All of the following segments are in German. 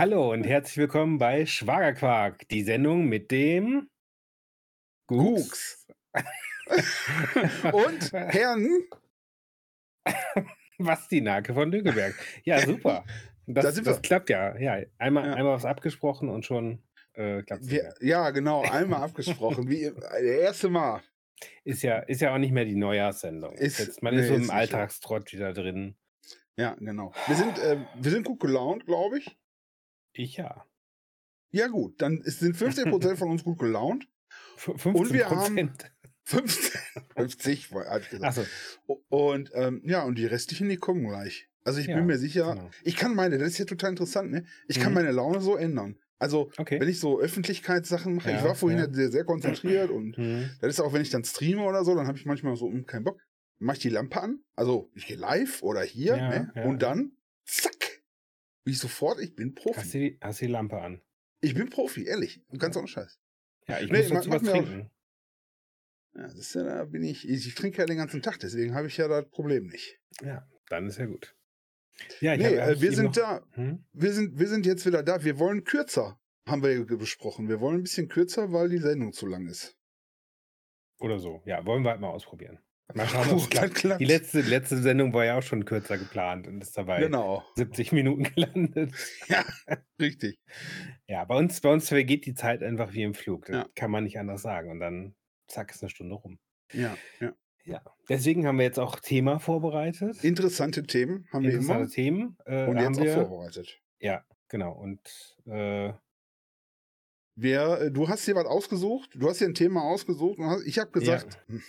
Hallo und herzlich willkommen bei Schwagerquark, die Sendung mit dem Gux. und Herrn Basti Nake von Lügeberg. Ja, super. Das, Da sind das wir. klappt ja. Ja, einmal, Ja. einmal was abgesprochen und schon äh, klappt es. Ja, genau, einmal abgesprochen. Wie das erste Mal. Ist ja, ist ja auch nicht mehr die Neujahrssendung. Ist- Jetzt, man nee, ist so im. Alltagstrott wieder drin. Ja, genau. Wir sind, äh, wir sind gut gelaunt, glaube ich. Ich ja. Ja, gut. Dann sind 15% von uns gut gelaunt. F 15 Und wir haben- Prozent. 15, 50, habe ich gesagt. Achso, Und ähm, ja, und die restlichen, die kommen gleich. Also ich Ja, bin mir sicher, genau. ich kann meine, das ist ja total interessant, ne? Ich kann Mhm. meine Laune so ändern. Also, okay. wenn ich so Öffentlichkeitssachen mache, ich Ja, war vorhin ja. sehr, sehr konzentriert und Hm. Das ist auch, wenn ich dann streame oder so, dann habe ich manchmal so hm, keinen Bock. Mache ich die Lampe an. Also ich gehe live oder hier, ne? Und dann, zack, ich sofort, ich bin Hast, Profi. du die, hast du die Lampe an? Ich bin Profi, ehrlich. Ganz ohne Scheiß. Ja, ich Nee, muss dazu mach was auch- trinken. Ja, das ist ja, da bin ich, ich, trinke ja den ganzen Tag, deswegen habe ich ja das Problem nicht. Ja, dann ist ja gut. Ja, ich nee, hab- hab äh, wir sind noch- da, Hm? wir sind, wir sind jetzt wieder da. Wir wollen kürzer, haben wir besprochen. Wir wollen ein bisschen kürzer, weil die Sendung zu lang ist. Oder so. Ja, wollen wir halt mal ausprobieren. Mal schauen, ob es klappt. Die letzte, letzte Sendung war ja auch schon kürzer geplant und ist dabei Genau, 70 Minuten gelandet. richtig. Ja, bei uns, bei uns vergeht die Zeit einfach wie im Flug. Das Ja. kann man nicht anders sagen. Und dann, zack, ist eine Stunde rum. Ja, ja. Ja. Deswegen haben wir jetzt auch Thema vorbereitet. Interessante Themen haben wir Interessante immer. Themen. Äh, Und haben jetzt auch wir, vorbereitet. Ja, genau. Und äh, Wer, äh, du hast dir was ausgesucht, du hast dir ein Thema ausgesucht und hast, ich habe gesagt, hm,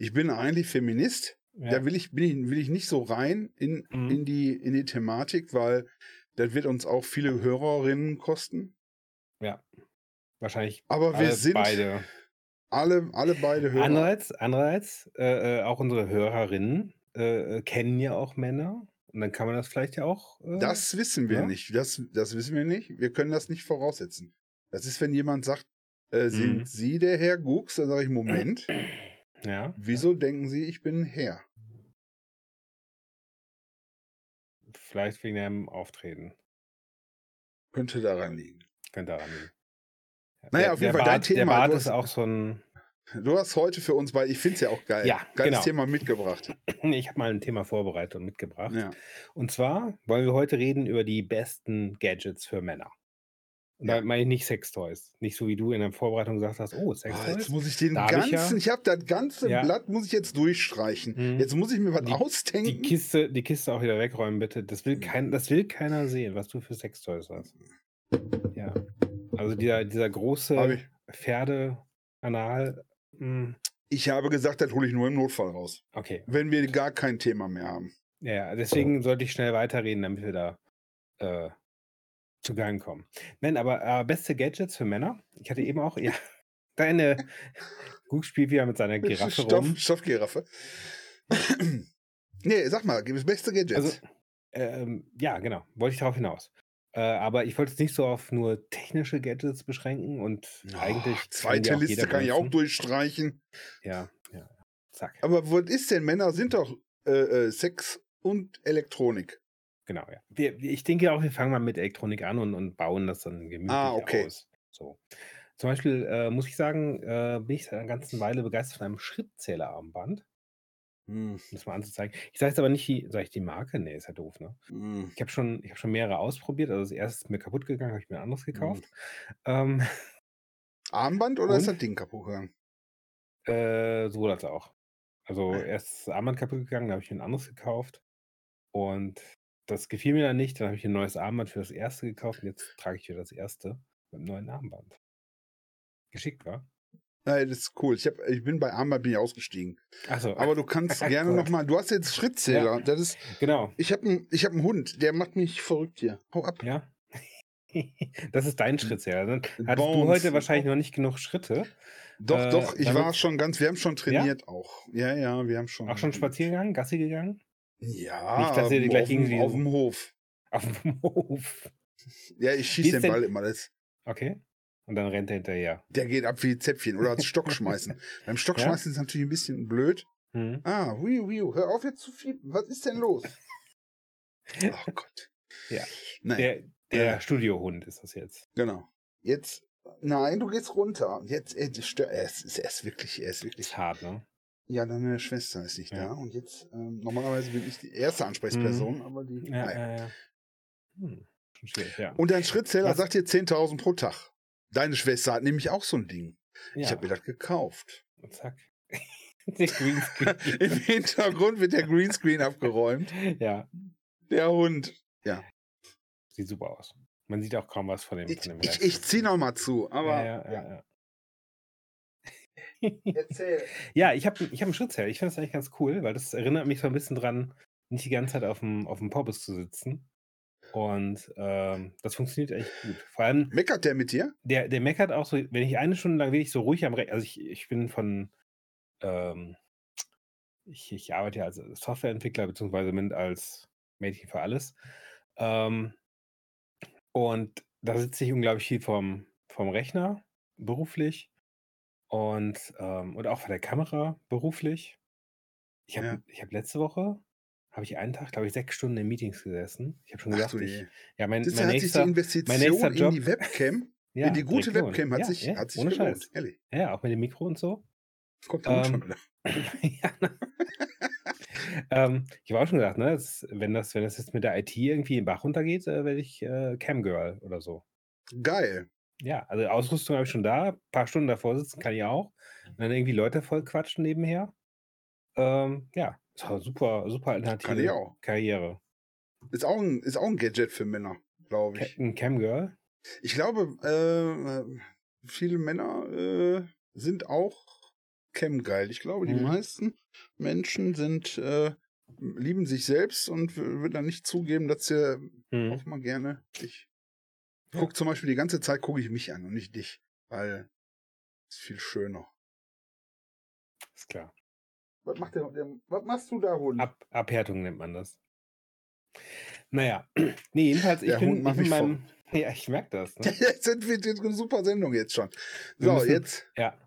ich bin eigentlich Feminist. ja, Da will ich, bin ich, will ich nicht so rein in, Mhm. in, die, in die Thematik, weil das wird uns auch viele Hörerinnen kosten. wahrscheinlich Aber wir alle sind beide. alle, alle beide Hörer. Andererseits, andererseits äh, äh, auch unsere Hörerinnen äh, äh, kennen ja auch Männer. Und dann kann man das vielleicht ja auch. Äh, Das wissen wir Ja? nicht. Das, das wissen wir nicht. Wir können das nicht voraussetzen. Das ist, wenn jemand sagt, äh, sind Mhm. Sie der Herr Gux? Dann sage ich, Moment, Ja, wieso denken Sie, ich bin Herr? vielleicht wegen dem Auftreten. Könnte daran liegen. Könnte daran liegen. Ja, Naja, der, auf jeden Fall dein Bart, Thema, Der Bart du ist hast- auch so ein. Du hast heute für uns, weil ich finde es ja auch geil. Ja, Geiles genau. Thema mitgebracht. Ich habe mal ein Thema vorbereitet und mitgebracht. Ja. Und zwar wollen wir heute reden über die besten Gadgets für Männer. Und Ja. da meine ich nicht Sextoys. Nicht so wie du in der Vorbereitung gesagt hast, oh, Oh, Sextoys. jetzt muss ich den Da hab ich ganzen, ja- ich, habe das ganze Ja. Blatt muss ich jetzt durchstreichen. Mhm. Jetzt muss ich mir was Die- ausdenken. die Kiste, die Kiste auch wieder wegräumen, bitte. Das will, kein, das will keiner sehen, was du für Sextoys hast. Ja. Also dieser, dieser große. Pferdeanal. hm, Ich habe gesagt, das hole ich nur im Notfall raus. Okay. Wenn wir gar kein Thema mehr haben. Ja, ja, deswegen sollte ich schnell weiterreden, damit wir da äh, zu Gang kommen. Nein, aber äh, beste Gadgets für Männer. Ich hatte eben auch, ja, deine Guck spielt wieder mit seiner Giraffe Stoff, rum. Stoffgiraffe. nee, sag mal, gib das beste Gadget. Also, ähm, ja, genau, wollte ich darauf hinaus. Äh, aber ich wollte es nicht so auf nur technische Gadgets beschränken und eigentlich. kann die zweite Liste kann ich auch durchstreichen. Ja, ja, ja. Zack. Aber was ist denn? Männer sind doch äh, äh, Sex und Elektronik. Genau, ja. Wir, ich denke auch, wir fangen mal mit Elektronik an und, und bauen das dann gemütlich Ah, okay. aus. So. Zum Beispiel äh, muss ich sagen, äh, bin ich seit einer ganzen Weile begeistert von einem Schrittzählerarmband, Hm, um das mal anzuzeigen. Ich sage jetzt aber nicht, die, sag ich die Marke? Nee, ist ja doof, ne? hm. Ich habe schon, ich hab schon mehrere ausprobiert. Also das erste ist mir kaputt gegangen, habe ich mir ein anderes gekauft. Ähm, Armband oder ist Und? das Ding kaputt gegangen? äh, sowohl als auch. Also Ah. erst ist das Armband kaputt gegangen, dann habe ich mir ein anderes gekauft. Und das gefiel mir dann nicht. Dann habe ich ein neues Armband für das erste gekauft und jetzt trage ich wieder das erste mit einem neuen Armband. Geschickt, war? Nein, das ist cool. Ich, hab, ich bin bei Armband bin ich ausgestiegen. Achso, Aber du kannst gerne Gut. nochmal. Du hast jetzt Schrittzähler. Das ist. genau. Ich habe einen hab einen Hund, der macht mich verrückt hier. Hau ab. Ja. das ist dein Schrittzähler. Dann hattest du Bones. heute wahrscheinlich noch nicht genug Schritte. Doch, Äh, doch, ich war schon ganz, wir haben schon trainiert auch. Ja, ja, wir haben schon. Auch schon spazieren gegangen, Gassi gegangen? Ja, Nicht, dass ihr die gleich dem- irgendwie auf dem Hof. Auf dem Hof. Ja, ich schieße den denn- Ball immer. Das, Okay. Und dann rennt er hinterher. der geht ab wie Zäpfchen oder als Stockschmeißen. Beim Stockschmeißen ist natürlich ein bisschen blöd. Hm. Ah, hui, hui, hör auf jetzt zu fiepen. Was ist denn los? Oh Gott. Ja. Naja. Der, Der Ja. Studiohund ist das jetzt. Genau. Jetzt, nein, du gehst runter. Jetzt, äh, stör- er ist, er ist wirklich, er ist wirklich. Ist hart, ne? Ja, deine Schwester ist nicht Ja. da. Und jetzt, ähm, normalerweise bin ich die erste Ansprechperson, aber die. Ja, naja. ja, ja. Hm. Schon schwierig, ja. Und dein Schrittzähler Was- sagt dir 10.000 pro Tag. Deine Schwester hat nämlich auch so ein Ding. ja. Ich habe mir das gekauft. Und zack. Der Greenscreen. Im Hintergrund wird der Greenscreen abgeräumt. ja, Der Hund. sieht super aus. Man sieht auch kaum was von dem. Ich, von dem ich, ich zieh noch mal zu, aber ja, ja, ja, ja. Erzähl. Ja, ich habe ich hab einen Schrittzähler. Ich finde das eigentlich ganz cool, weil das erinnert mich so ein bisschen dran, nicht die ganze Zeit auf dem, auf dem Porbus zu sitzen. Und ähm, das funktioniert echt gut. Vor allem, Meckert der mit dir? der, der meckert auch so, wenn ich eine Stunde lang wirklich so ruhig am Rechner, also ich, ich bin von, ähm, ich, ich arbeite ja als Softwareentwickler, beziehungsweise mit als Mädchen für alles. Ähm, und da sitze ich unglaublich viel vom, vom Rechner, beruflich. Und, ähm, und auch vor der Kamera, beruflich. Ich habe Ja. ich hab letzte Woche, habe ich einen Tag, glaube ich, sechs Stunden in Meetings gesessen. Ich habe schon Ach gesagt, du ich, je. ja, mein, Das mein hat sich die nächster, Investition nächster in Job- die Webcam, ja, in die gute direkt gelohnt. Webcam hat ja, sich, ja, hat sich ohne gelohnt. Scheiß. Ehrlich. Ja, auch mit dem Mikro und so. Kommt der Hund Ähm, schon wieder. ja, ne? ähm, ich habe auch schon gedacht, ne, das, wenn, das, wenn das jetzt mit der IT irgendwie im Bach runtergeht, äh, werde ich äh, Camgirl oder so. Geil. Ja, also Ausrüstung habe ich schon da, ein paar Stunden davor sitzen kann ich auch. Und dann irgendwie Leute voll quatschen nebenher. Ähm, ja, super, super alternative Kann ich auch. Karriere. Ist auch ein, ist auch ein Gadget für Männer, glaube ich. Ein Camgirl? Ich glaube, äh, viele Männer äh, sind auch Cam-geil. Ich glaube, die Mhm. meisten Menschen sind äh, lieben sich selbst und würden dann nicht zugeben, dass sie Hm. auch mal gerne dich. Guck zum Beispiel die ganze Zeit gucke ich mich an und nicht dich, weil es ist viel schöner. Ist klar. Was macht der, der was machst du da, Hund? Ab, Abhärtung nennt man das. Naja, nee, jedenfalls, ich Der bin, Hund ich macht bin mich meinem. Ja, ich merke das. Ne? Jetzt sind wir jetzt eine super Sendung jetzt schon. So, müssen- jetzt, Ja,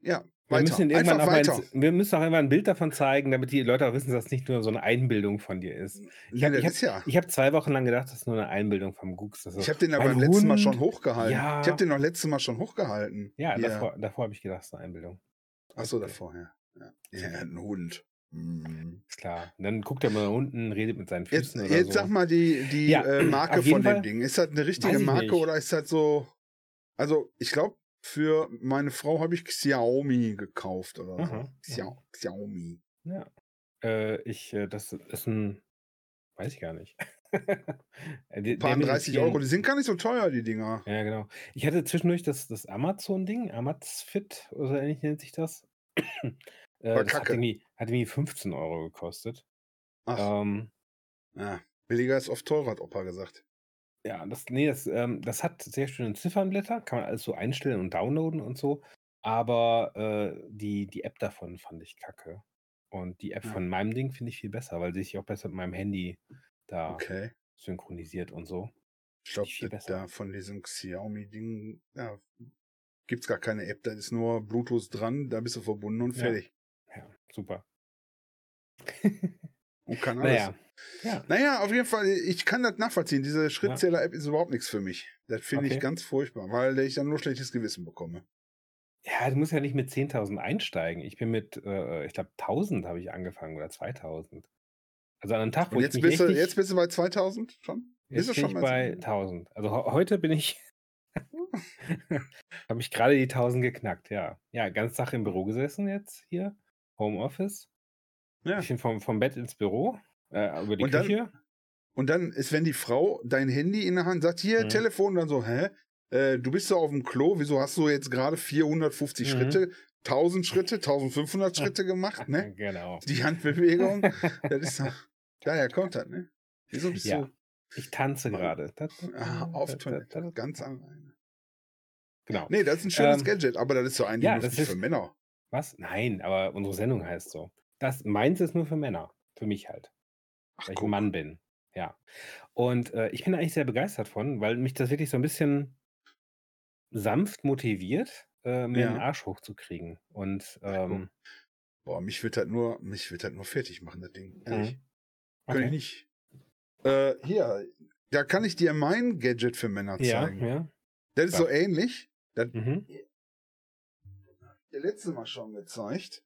ja, wir müssen, irgendwann auch mal ins, wir müssen auch irgendwann ein Bild davon zeigen, damit die Leute auch wissen, dass es nicht nur so eine Einbildung von dir ist. Ich habe das hab, ja. hab zwei Wochen lang gedacht, das ist nur eine Einbildung vom Gux. Das ist Ich so, habe den beim letzten Mal schon hochgehalten. Ja. Ich habe den noch letztes Mal schon hochgehalten. Ja, Hier. davor, davor habe ich gedacht, es ist eine Einbildung. Achso, davor, ja. Ja, ja ein Hund. Hm. Ist klar. Und dann guckt er mal nach unten, redet mit seinen Jetzt, Füßen oder jetzt so. sag mal die, die Ja, äh, Marke von dem Fall. Ding. Ist das eine richtige Marke nicht. oder ist das so. Also, ich glaube, für meine Frau habe ich Xiaomi gekauft oder so. Aha, Xia Xiaomi. Ja. Äh, ich, äh, das ist ein, weiß ich gar nicht. Äh, Ein paar der mit den 30 vielen- Euro. Die sind gar nicht so teuer, die Dinger. Ja, genau. Ich hatte zwischendurch das, das Amazon-Ding, Amazfit oder so ähnlich nennt sich das. äh, das hat kacke. irgendwie, hat irgendwie 15 Euro gekostet. Ach, Ähm, ja. Billiger ist oft teurer, hat Opa gesagt. Ja, das, nee, das, ähm, das hat sehr schöne Ziffernblätter, kann man alles so einstellen und downloaden und so. Aber äh, die, die App davon fand ich kacke. Und die App Ja. von meinem Ding finde ich viel besser, weil sie sich auch besser mit meinem Handy da Okay. synchronisiert und so. Ich glaube, da von diesem Xiaomi-Ding, ja, gibt's gar keine App. Da ist nur Bluetooth dran, da bist du verbunden und Ja. fertig. Ja, super. Und kann alles. naja. Ja, Naja, auf jeden Fall, ich kann das nachvollziehen. Diese Schrittzähler-App ist überhaupt nichts für mich. Das finde Okay. ich ganz furchtbar, weil ich dann nur schlechtes Gewissen bekomme. Ja, du musst ja nicht mit 10.000 einsteigen. Ich bin mit, äh, ich glaube, 1.000 habe ich angefangen oder 2.000. Also an einem Tag, wo Und ich jetzt mich bist, du, richtig, jetzt bist du bei 2000 schon? jetzt bist du bin schon ich bei- bei 1.000. Also heute bin ich, habe ich gerade die 1.000 geknackt, ja. Ja, ganz Tag im Büro gesessen jetzt hier, Homeoffice. Ja. Bin vom, vom Bett ins Büro, äh, über die Und dann- Küche. Und dann ist, wenn die Frau dein Handy in der Hand sagt, hier, Mhm. Telefon, dann so, hä? Äh, du bist so auf dem Klo, wieso hast du jetzt gerade 450 Mhm. Schritte, 1000 Schritte, 1500 Schritte gemacht, ne? Genau. Die Handbewegung, das ist doch, daher kommt das, ne? Wieso bist Ja. du Ich tanze gerade. Ah, auf Toilette, ganz alleine? Genau. Nee, das ist ein schönes Ähm, Gadget, aber das ist so eigentlich ja, nur für ist- Männer. Was? Nein, aber unsere Sendung heißt so. Das meins ist nur für Männer. Für mich halt. Ach, weil ich ein Mann bin. Ja. Und äh, ich bin eigentlich sehr begeistert von, weil mich das wirklich so ein bisschen sanft motiviert, äh, mir Ja. den Arsch hochzukriegen. Und ähm, Boah, mich wird das nur, mich wird das nur fertig machen, das Ding. Ehrlich. mhm. Kann ich okay. nicht. Äh, hier, Da kann ich dir mein Gadget für Männer Ja, zeigen. ja. Das ist so ähnlich. Das Mhm. der letzte Mal schon gezeigt.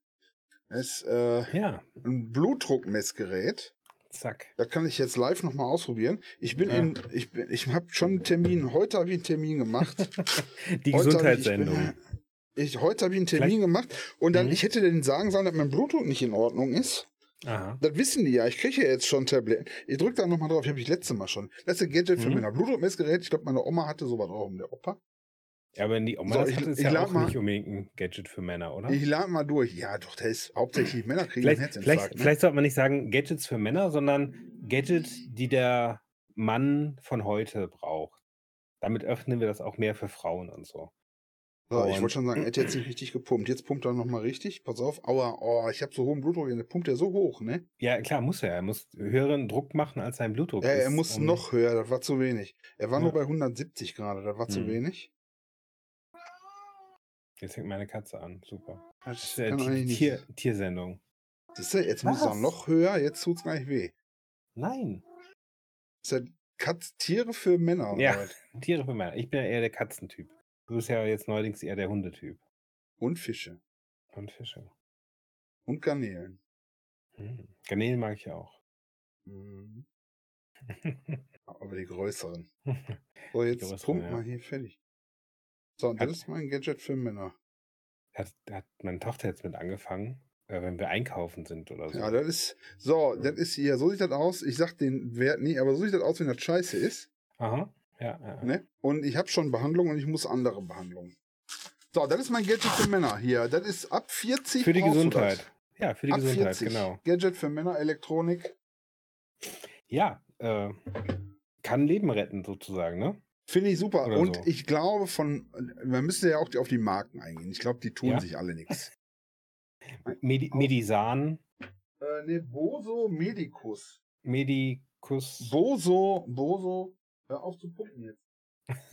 Das ist äh, Ja, ein Blutdruckmessgerät. zack. Da kann ich jetzt live nochmal ausprobieren. Ich bin Ja. in, ich bin, ich habe schon einen Termin. Heute habe ich einen Termin gemacht. Die Heute hab ich- Gesundheitssendung. Ich, bin, ich, heute habe ich einen Termin gemacht und dann, Mhm. ich hätte denen sagen sollen, dass mein Blutdruck nicht in Ordnung ist. Aha. Das wissen die ja. Ich kriege ja jetzt schon Tabletten. Ich drücke da nochmal drauf. Ich habe ich letzte Mal schon. Das ist ein Gadget für Mhm. Männer. Blutdruckmessgerät. Ich glaube, meine Oma hatte sowas auch um der Opa. Ja, aber wenn die Oma So, das ich- hat, ist ich ja auch mal- nicht unbedingt ein Gadget für Männer, oder? Ich lade mal durch. Ja, doch, der ist hauptsächlich Männer kriegen Vielleicht, vielleicht, ne? vielleicht sollte man nicht sagen Gadgets für Männer, sondern Gadget, die der Mann von heute braucht. Damit öffnen wir das auch mehr für Frauen und so. So, ich Und- wollte schon sagen, er hätte jetzt nicht richtig gepumpt. Jetzt pumpt er nochmal richtig. Pass auf. Aua, oh, ich habe so hohen Blutdruck. Der pumpt ja so hoch, ne? Ja, klar, muss er. Er muss höheren Druck machen, als sein Blutdruck Ja, ist. er muss um- noch höher. Das war zu wenig. Er war Ja. nur bei 170 gerade. Das war zu Hm. wenig. Jetzt fängt meine Katze an. Super. Das ist eigentlich nicht. Tier, Tiersendung. Siehst du, jetzt muss er Was? noch höher. Jetzt tut's gleich weh. Nein. Das ist ja Katz Tiere für Männer. Ja. was? Tiere für Männer. Ich bin ja eher der Katzentyp. Du bist ja jetzt neuerdings eher der Hundetyp. Und Fische. Und Fische. Und Garnelen. Hm. Garnelen mag ich ja auch. Mhm. Aber die größeren. So, jetzt größeren, pump ja. mal hier fertig. So, und Hat- das ist mein Gadget für Männer. hat, hat meine Tochter jetzt mit angefangen, äh, wenn wir einkaufen sind oder so. Ja, das ist, so, das ist hier, so sieht das aus. Ich sag den Wert nie, aber so sieht das aus, wenn das scheiße ist. Aha. Ja, ja. Ne? Und ich habe schon Behandlung und ich muss andere Behandlungen. So, das ist mein Gadget für Männer hier. Das ist ab 40. Für die Gesundheit. Ja, für die Das. Ab Gesundheit, 40. genau. Gadget für Männer, Elektronik. Ja, äh, kann Leben retten sozusagen, ne? Finde ich super. Oder und so. ich glaube von, man müsste ja auch auf die Marken eingehen. Ich glaube, die tun Ja. sich alle nichts. Medi Medisan, Äh, ne, Boso Medicus. Medicus. Boso, Boso, hör auf zu pumpen jetzt.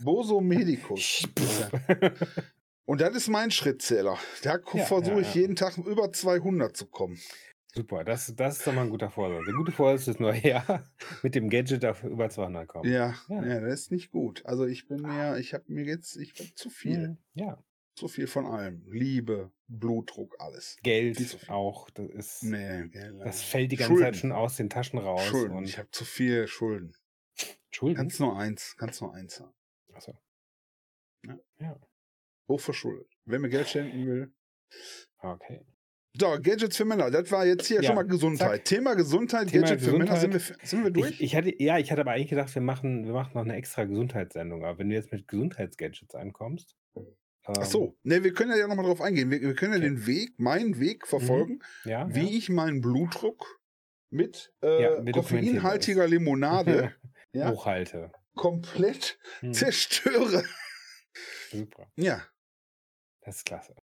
Boso Medicus. Und das ist mein Schrittzähler. Da Ja, versuche ja, ich jeden Tag über 200 zu kommen. Super, das, das ist doch mal ein guter Vorsatz. Der gute Vorsatz ist nur, ja, mit dem Gadget auf über 200 kommen. Ja, Ja. ja, das ist nicht gut. Also ich bin mir, ich habe mir jetzt, ich hab zu viel. Mhm, Ja, Zu viel von allem. Liebe, Blutdruck, alles. Geld auch, das ist, Nee, gell, das äh, fällt die ganze Schulden. Zeit schon aus den Taschen raus. Schulden. Und Ich habe zu viel Schulden. Schulden? Kannst nur eins, kannst nur eins haben. Achso. Ja. Ja, Hochverschuldet. Wer mir Geld schenken will. okay. So, Gadgets für Männer. Das war jetzt hier Ja, schon mal Gesundheit. Thema Gesundheit, Thema Gadget für Männer. Sind wir, Gesundheit. sind wir durch? Ich, ich hatte, ja, ich hatte aber eigentlich gedacht, wir machen, wir machen noch eine extra Gesundheitssendung. Aber wenn du jetzt mit Gesundheitsgadgets ankommst. Ach so. Ne, wir können ja nochmal drauf eingehen. Wir, wir können ja Okay. den Weg, meinen Weg verfolgen, Ähm, ja, wie ja. ich meinen Blutdruck mit, äh, dokumentieren koffeinhaltiger Limonade hochhalte. komplett Hm, zerstöre. super. Ja. Das ist klasse.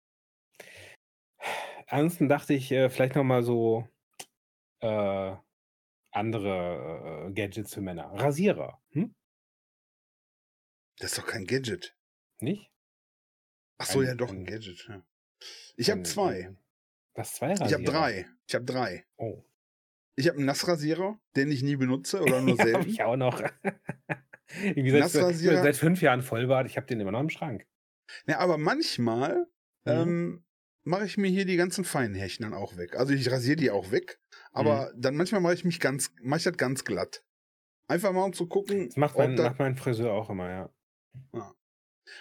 Ansonsten dachte ich, äh, vielleicht noch mal so äh, andere äh, Gadgets für Männer. Rasierer, hm? Das ist doch kein Gadget. Nicht? Ach so, Ein- ja doch, ein ein- Gadget. Ja. Ich habe zwei. Was, zwei Rasierer? Ich habe drei. Ich habe drei. Oh. Ich habe einen Nassrasierer, den ich nie benutze oder nur selten. ich auch noch. Nassrasierer? seit fünf Jahren Vollbart. Ich habe den immer noch im Schrank. Ja, aber manchmal Mhm. ähm, mache ich mir hier die ganzen feinen Härchen dann auch weg. Also ich rasiere die auch weg, aber Mhm. dann manchmal mache ich mich ganz, mache ich das ganz glatt. Einfach mal um zu gucken, Das macht mein, macht mein Friseur auch immer, ja.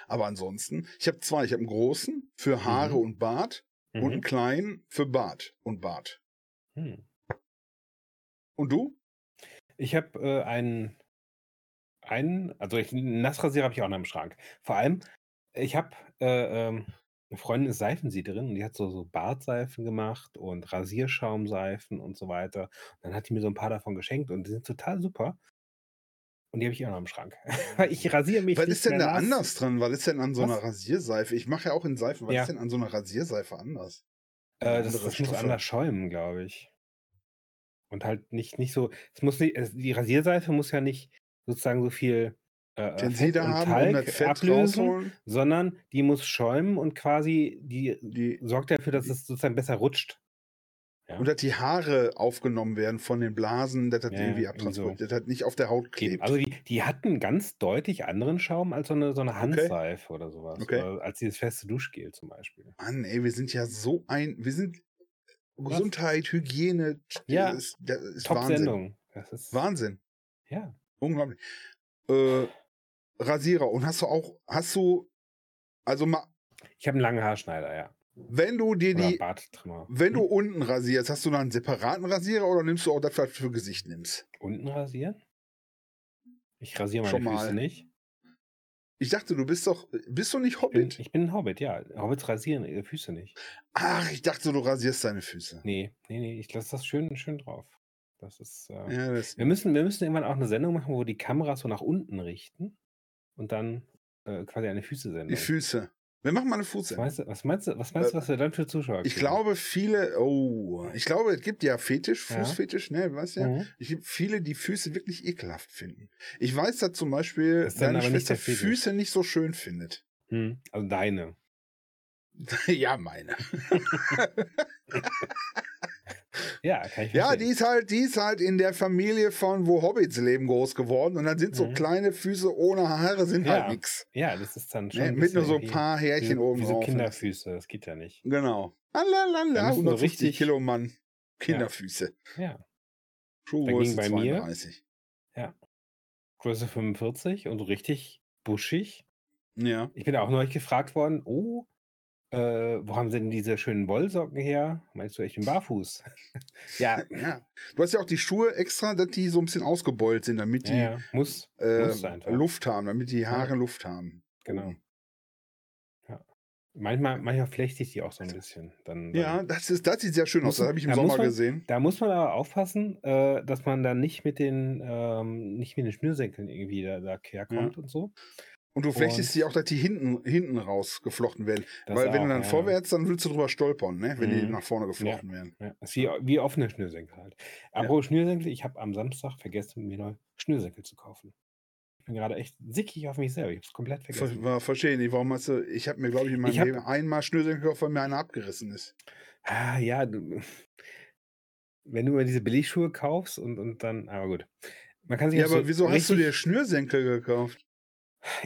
aber ansonsten, ich habe zwei, ich habe einen großen für Haare Mhm. und Bart und einen Mhm. kleinen für Bart und Bart. Hm. Und du? Ich habe äh, einen, einen, also ich, einen Nassrasierer habe ich auch noch im Schrank. Vor allem, ich habe äh, ähm, eine Freundin ist Seifensiederin und die hat so, so Bartseifen gemacht und Rasierschaumseifen und so weiter. Und dann hat die mir so ein paar davon geschenkt und die sind total super. Und die habe ich auch noch im Schrank. Weil ich rasiere mich Was nicht ist denn mehr da nass. anders dran? Was ist denn an so Was? einer Rasierseife? Ich mache ja auch in Seifen. Was Ja. ist denn an so einer Rasierseife anders? Äh, das Andere das muss Stoffe. anders schäumen, glaube ich. Und halt nicht, nicht so, es muss nicht, es, die Rasierseife muss ja nicht sozusagen so viel äh, äh, Tenside und haben, um Talg das Fett ablösen, rausholen. sondern die muss schäumen und quasi, die Die, sorgt dafür, dass es sozusagen besser rutscht. Ja. Und dass die Haare aufgenommen werden von den Blasen, dass das Ja, irgendwie irgendwie so. abtransportiert, dass das nicht auf der Haut Eben. klebt. Also die, die hatten ganz deutlich anderen Schaum als so eine, so eine Okay. Handseife oder sowas. Okay. Oder als dieses feste Duschgel zum Beispiel. Mann, ey, wir sind ja so ein, wir sind Was? Gesundheit, Hygiene, Ja, das ist, das ist Wahnsinn. Top-Sendung. Das ist, Wahnsinn. ja. Unglaublich. Äh, Rasierer. Und hast du auch, hast du, also mal, Ich habe einen langen Haarschneider, ja. wenn du dir Oder die, wenn du Hm? unten rasierst, hast du dann einen separaten Rasierer oder nimmst du auch das, was du für Gesicht nimmst? Unten rasieren? Ich rasiere meine Schon Füße mal. nicht. Ich dachte, du bist doch, bist du nicht Ich bin, Hobbit? ich bin ein Hobbit, ja. Hobbits rasieren ihre Füße nicht. Ach, ich dachte, du rasierst deine Füße. Nee, nee, nee. Ich lasse das schön, schön drauf. Das ist. Äh, Ja, das, wir, müssen, wir müssen irgendwann auch eine Sendung machen, wo die Kameras so nach unten richten und dann äh, quasi eine die Füße-Sendung. Füße. Wir machen mal eine Was Fußsendung. meinst du, was meinst du, was, meinst du, Äh, was wir dann für Zuschauer Ich kriegen? glaube, viele, oh, ich glaube, es gibt ja Fetisch, Ja. Fußfetisch, ne, weißt du ja? Mhm. Ich gibt viele, die Füße wirklich ekelhaft finden. Ich weiß, dass zum Beispiel Das deine nicht Schwester Fetisch. Füße nicht so schön findet. Hm, Also deine. ja, meine. Ja, kann ich Ja, verstehen. die ist halt, die ist halt in der Familie von wo Hobbits leben groß geworden und dann sind so Mhm. kleine Füße ohne Haare sind Ja, halt nix. Ja, das ist dann schon. Ne? ein Mit nur so ein paar Härchen wie, oben wie so drauf. Kinderfüße. Das geht ja nicht. Genau. Alalala, müssen so 150 richtig- Kilo Mann. Kinderfüße. Ja. Schuhgröße bei mir- 32. Größe 45 und richtig buschig. Ja. Ich bin auch neulich gefragt worden, oh, äh, wo haben sie denn diese schönen Wollsocken her? Meinst du, ich bin barfuß? ja, ja. Du hast ja auch die Schuhe extra, dass die so ein bisschen ausgebeult sind, damit ja, die ja, muss. äh, muss. Luft haben, damit die Haare Luft haben. Genau. Oben. Manchmal, manchmal flechte ich die auch so ein bisschen. Dann, dann, Ja, das, ist, das sieht sehr schön aus. Das habe ich im da Sommer man- gesehen. Da muss man aber aufpassen, äh, dass man dann nicht mit den, ähm, nicht mit den Schnürsenkeln irgendwie da, da herkommt und so. Und du flechtest die auch, dass die hinten, hinten raus geflochten werden. Das Weil wenn du dann ja. vorwärts, dann willst du drüber stolpern, ne? wenn die Mhm. nach vorne geflochten werden. Ja, ist wie, wie offene Schnürsenkel halt. Apropos Schnürsenkel, ich habe am Samstag vergessen, mir neue Schnürsenkel zu kaufen. Ich bin gerade echt sickig auf mich selber. Ich habe es komplett vergessen. Ver war, verstehe nicht, warum hast du, ich habe mir, glaube ich, in meinem Ich hab- Leben einmal Schnürsenkel gekauft, weil mir einer abgerissen ist. Ah, ja, du, wenn du immer diese Billigschuhe kaufst und, und dann, aber gut. Man kann sich Ja, aber so wieso hast du dir Schnürsenkel gekauft?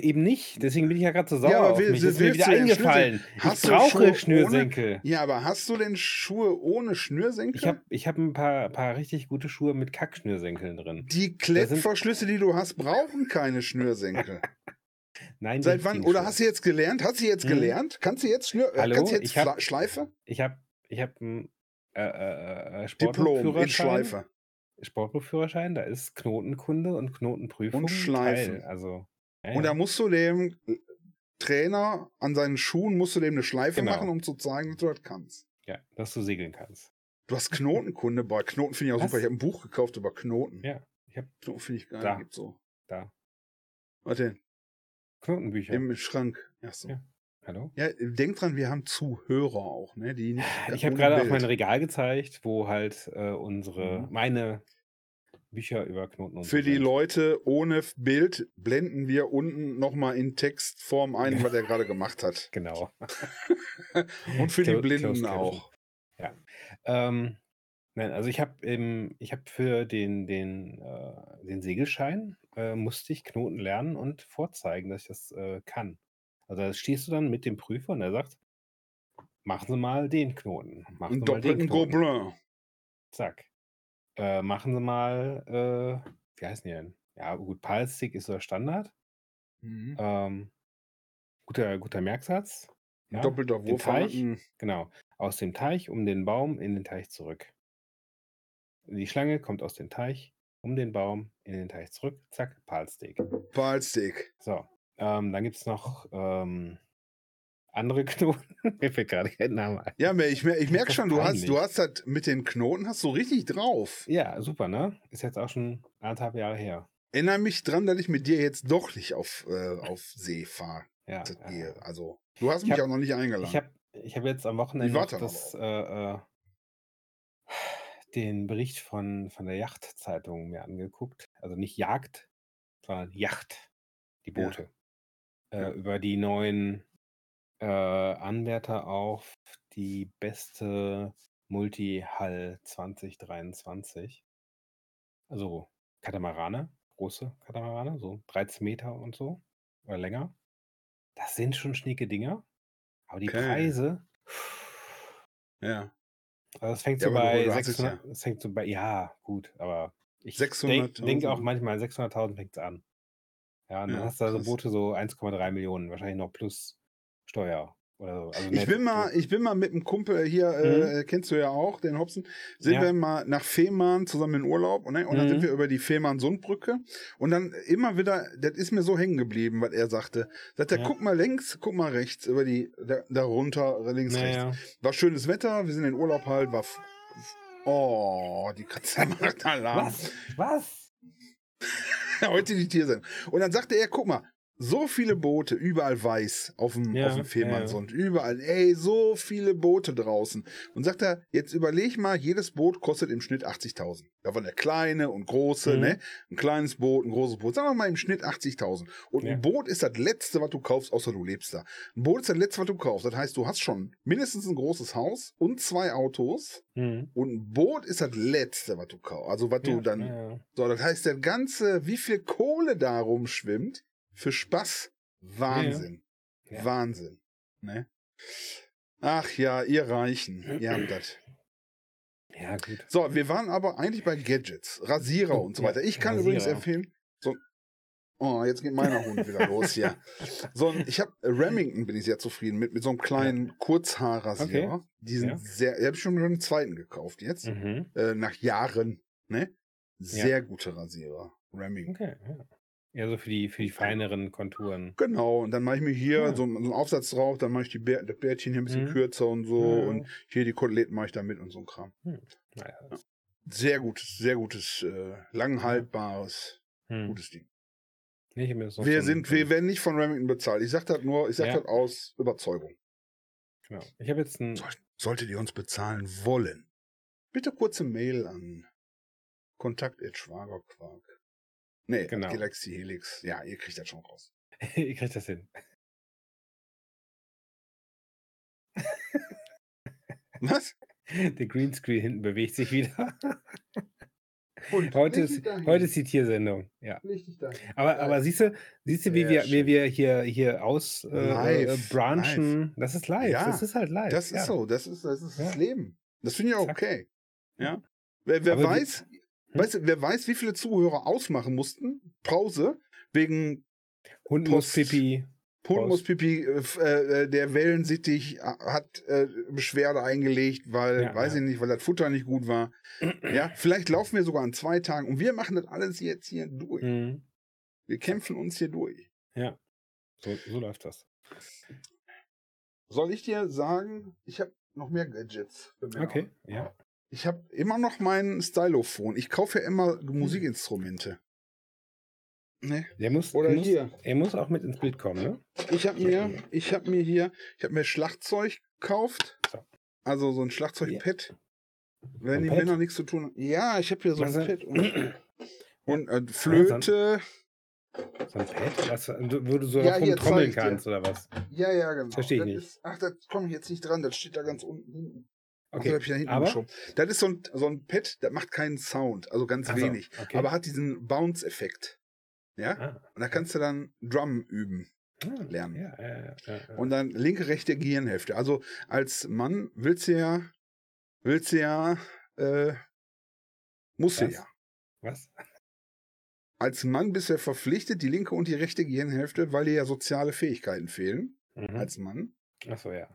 Eben nicht, deswegen bin ich ja gerade so sauer Ja, aber auf will- mich. Das ist mir wieder eingefallen. Hast ich du brauche Schuhe ohne- Schnürsenkel. Ja, aber hast du denn Schuhe ohne Schnürsenkel? Ich habe ich hab ein paar, paar richtig gute Schuhe mit Kackschnürsenkeln drin. die Klettverschlüsse, die du hast, brauchen keine Schnürsenkel. Nein, Seit wann? Oder hast du jetzt gelernt? Hast du jetzt Mhm. gelernt? Kannst du jetzt Schnür äh, Hallo, kannst du jetzt ich hab- Schleife? Ich habe ich hab ein äh, äh, äh, Diplom in. Schleife. Sportbuchführerschein, da ist Knotenkunde und Knotenprüfung. Und Schleifen. Teil. Also, ja, Und da musst du dem Trainer an seinen Schuhen musst du dem eine Schleife Genau. machen, um zu zeigen, dass du das kannst. ja, dass du segeln kannst. Du hast Knotenkunde, boah, Knoten finde ich auch Was? super. Ich habe ein Buch gekauft über Knoten. Ja, ich habe Knoten finde ich geil. Da. Gibt's so. da Warte, Knotenbücher. im Schrank. Ach so. Ja. Hallo? Ja, denk dran, wir haben Zuhörer auch, ne? Die nicht Ich habe gerade auf mein Regal gezeigt, wo halt äh, unsere, Mhm. meine Bücher über Knoten und Für die. Leute ohne Bild blenden wir unten nochmal in Textform ein, was er gerade gemacht hat. Genau. Und für die Blinden auch. Ja. Ähm, nein, also ich habe ich habe für den, den, äh, den Segelschein äh, musste ich Knoten lernen und vorzeigen, dass ich das äh, kann. Also da stehst du dann mit dem Prüfer und er sagt, machen Sie mal den Knoten. Machen Sie mal den Knoten. Gobelin. Zack. Äh, machen Sie mal, äh, wie heißen die denn? Ja, gut, Palstick ist so der Standard. Mhm. Ähm, guter, guter Merksatz. Ja, Doppelter Teich. Wurfarten. Genau. Aus dem Teich um den Baum in den Teich zurück. Die Schlange kommt aus dem Teich um den Baum in den Teich zurück. Zack, Palsteak. Palstick. So. Ähm, dann gibt es noch ähm, andere Knoten. Mir fällt gerade kein Name ein. Ja, ich, mer- ich merke schon, du hast, du hast das mit den Knoten hast du richtig drauf. Ja, super, ne? Ist jetzt auch schon anderthalb Jahre her. Erinnere mich dran, dass ich mit dir jetzt doch nicht auf, äh, auf See fahre. Ja. Das ja, ja. Also, du hast Ich mich hab- auch noch nicht eingeladen. Ich habe ich hab jetzt am Wochenende das, äh, äh, den Bericht von, von der Yachtzeitung mir angeguckt. Also nicht Jagd, sondern Yacht, die Ja. Boote. Äh, Ja. Über die neuen äh, Anwärter auf die beste Multi-Hull 2023. Also Katamarane, große Katamarane, so 13 Meter und so oder länger. Das sind schon schnieke Dinger. Aber die Okay. Preise, Ja. also es fängt Ja, so bei du hast es 600, ja. fängt so bei, ja, gut, aber ich 600.000. denke denk auch manchmal 600.000 fängt es an. Ja, und dann Ja, hast du da so krass. Boote so 1,3 Millionen, wahrscheinlich noch plus Steuer oder so. Also Ich bin mal, ich bin mal mit einem Kumpel hier, äh, kennst du ja auch, den Hobson, sind Ja. wir mal nach Fehmarn zusammen in Urlaub und, ne? und dann Mhm. sind wir über die Fehmarn-Sundbrücke und dann immer wieder, das ist mir so hängen geblieben, was er sagte. Sagt er, Ja. guck mal links, guck mal rechts, über die, da, da runter, links, rechts. Naja. War schönes Wetter, wir sind in Urlaub halt, war, oh, die Katze macht Alarm. Was? Was? Heute die Tiersendung. Und dann sagte er, guck mal, so viele Boote, überall weiß auf dem, Ja, auf dem Fehmarnsund, ja, überall, ey, so viele Boote draußen. Und sagt er, jetzt überleg mal, jedes Boot kostet im Schnitt 80.000. Da war der kleine und große, Mhm. ne? Ein kleines Boot, ein großes Boot. Sagen wir mal im Schnitt 80.000. Und Ja. ein Boot ist das Letzte, was du kaufst, außer du lebst da. Ein Boot ist das Letzte, was du kaufst. Das heißt, du hast schon mindestens ein großes Haus und zwei Autos. Mhm. Und ein Boot ist das Letzte, was du kaufst. Also, was du Ja, dann ja, ja. so, das heißt, der ganze, wie viel Kohle da rumschwimmt, für Spaß, Wahnsinn. Ja. Wahnsinn. Ne? Ach ja, ihr Reichen, ihr habt das. Ja, gut. So, wir waren aber eigentlich bei Gadgets, Rasierer Oh, und so ja, weiter. Ich kann Rasierer. übrigens empfehlen, so, oh, jetzt geht meiner Hund wieder los hier. So, ich habe Remington bin ich sehr zufrieden mit, mit so einem kleinen Kurzhaarrasierer. Die sind Ja. sehr, ich habe schon einen zweiten gekauft jetzt, Mhm. äh, nach Jahren, ne? Sehr gute Rasierer, Remington. Okay, ja. Ja, so für die, für die feineren Konturen. Genau, und dann mache ich mir hier Ja. so, einen- so einen Aufsatz drauf, dann mache ich die Bär, das Bärtchen hier ein bisschen Mhm. kürzer und so Ja, ja. und hier die Koteletten mache ich da mit und so ein Kram. Naja. Sehr gutes, sehr gutes, äh, langhaltbares, Hm. gutes Ding. Nee, Wir so- sind, wir werden nicht von Remington bezahlt. Ich sag das nur, ich sag Ja. das aus Überzeugung. Genau. Ich habe jetzt ein. Soll, solltet ihr uns bezahlen wollen, bitte kurze Mail an kontakt.schwagerquark. Nee, Genau. Galaxy Helix. Ja, ihr kriegt das schon raus. ich krieg das hin. Was? Der Greenscreen hinten bewegt sich wieder. Und Heute ist, heute ist die Tiersendung. Ja. Aber, aber siehst du, siehst du, wie Sehr wir, wie wir hier, hier aus äh, äh, branchen? Das ist live. Ja, das ist halt live. Das ja. ist so, das ist, das, ist das Ja. Leben. Das finde ich auch okay. Ja. Wer, wer weiß, weißt du, wer weiß, wie viele Zuhörer ausmachen mussten, Pause, wegen Hund muss. Pipi. Hund muss Pipi, äh, f- äh, der Wellensittich äh, hat äh, Beschwerde eingelegt, weil, Ja, weiß ja. ich nicht, weil das Futter nicht gut war. ja, vielleicht laufen wir sogar an zwei Tagen und wir machen das alles jetzt hier durch. Mhm. Wir kämpfen uns hier durch. So, so läuft das. Soll ich dir sagen, ich habe noch mehr Gadgets. Männer. Okay, ja. Ich habe immer noch mein Stylophon. Ich kaufe ja immer Musikinstrumente. Ne? Der muss, Oder er muss, hier. Er muss auch mit ins Bild kommen, ne? Ich habe mir, ich habe mir hier, ich habe mir Schlagzeug gekauft. So. Also so ein Schlagzeugpad. Wenn die? Männer nichts zu tun haben. Ja, ich habe hier so ein Was, Pad und, und äh, Flöte. So ein Pad, was, wo du so Ja, trommeln kannst, oder was? Ja, ja, genau. Versteh ich das nicht. Ist, ach, da komme ich jetzt nicht dran. Das steht da ganz unten Okay, das hab ich da hinten aber- geschoben. Das ist so ein, so ein Pad, das macht keinen Sound, also ganz Ach so, wenig. okay. Aber hat diesen Bounce-Effekt. Ja? Ah, Und da kannst du dann Drum üben. ah, lernen. Ja, ja, ja. Und dann linke, rechte Gehirnhälfte. Also als Mann willst du ja, willst du ja, äh, musst du ja. Was? Als Mann bist du ja verpflichtet, die linke und die rechte Gehirnhälfte, weil dir ja soziale Fähigkeiten fehlen, Mhm. als Mann, Achso, ja.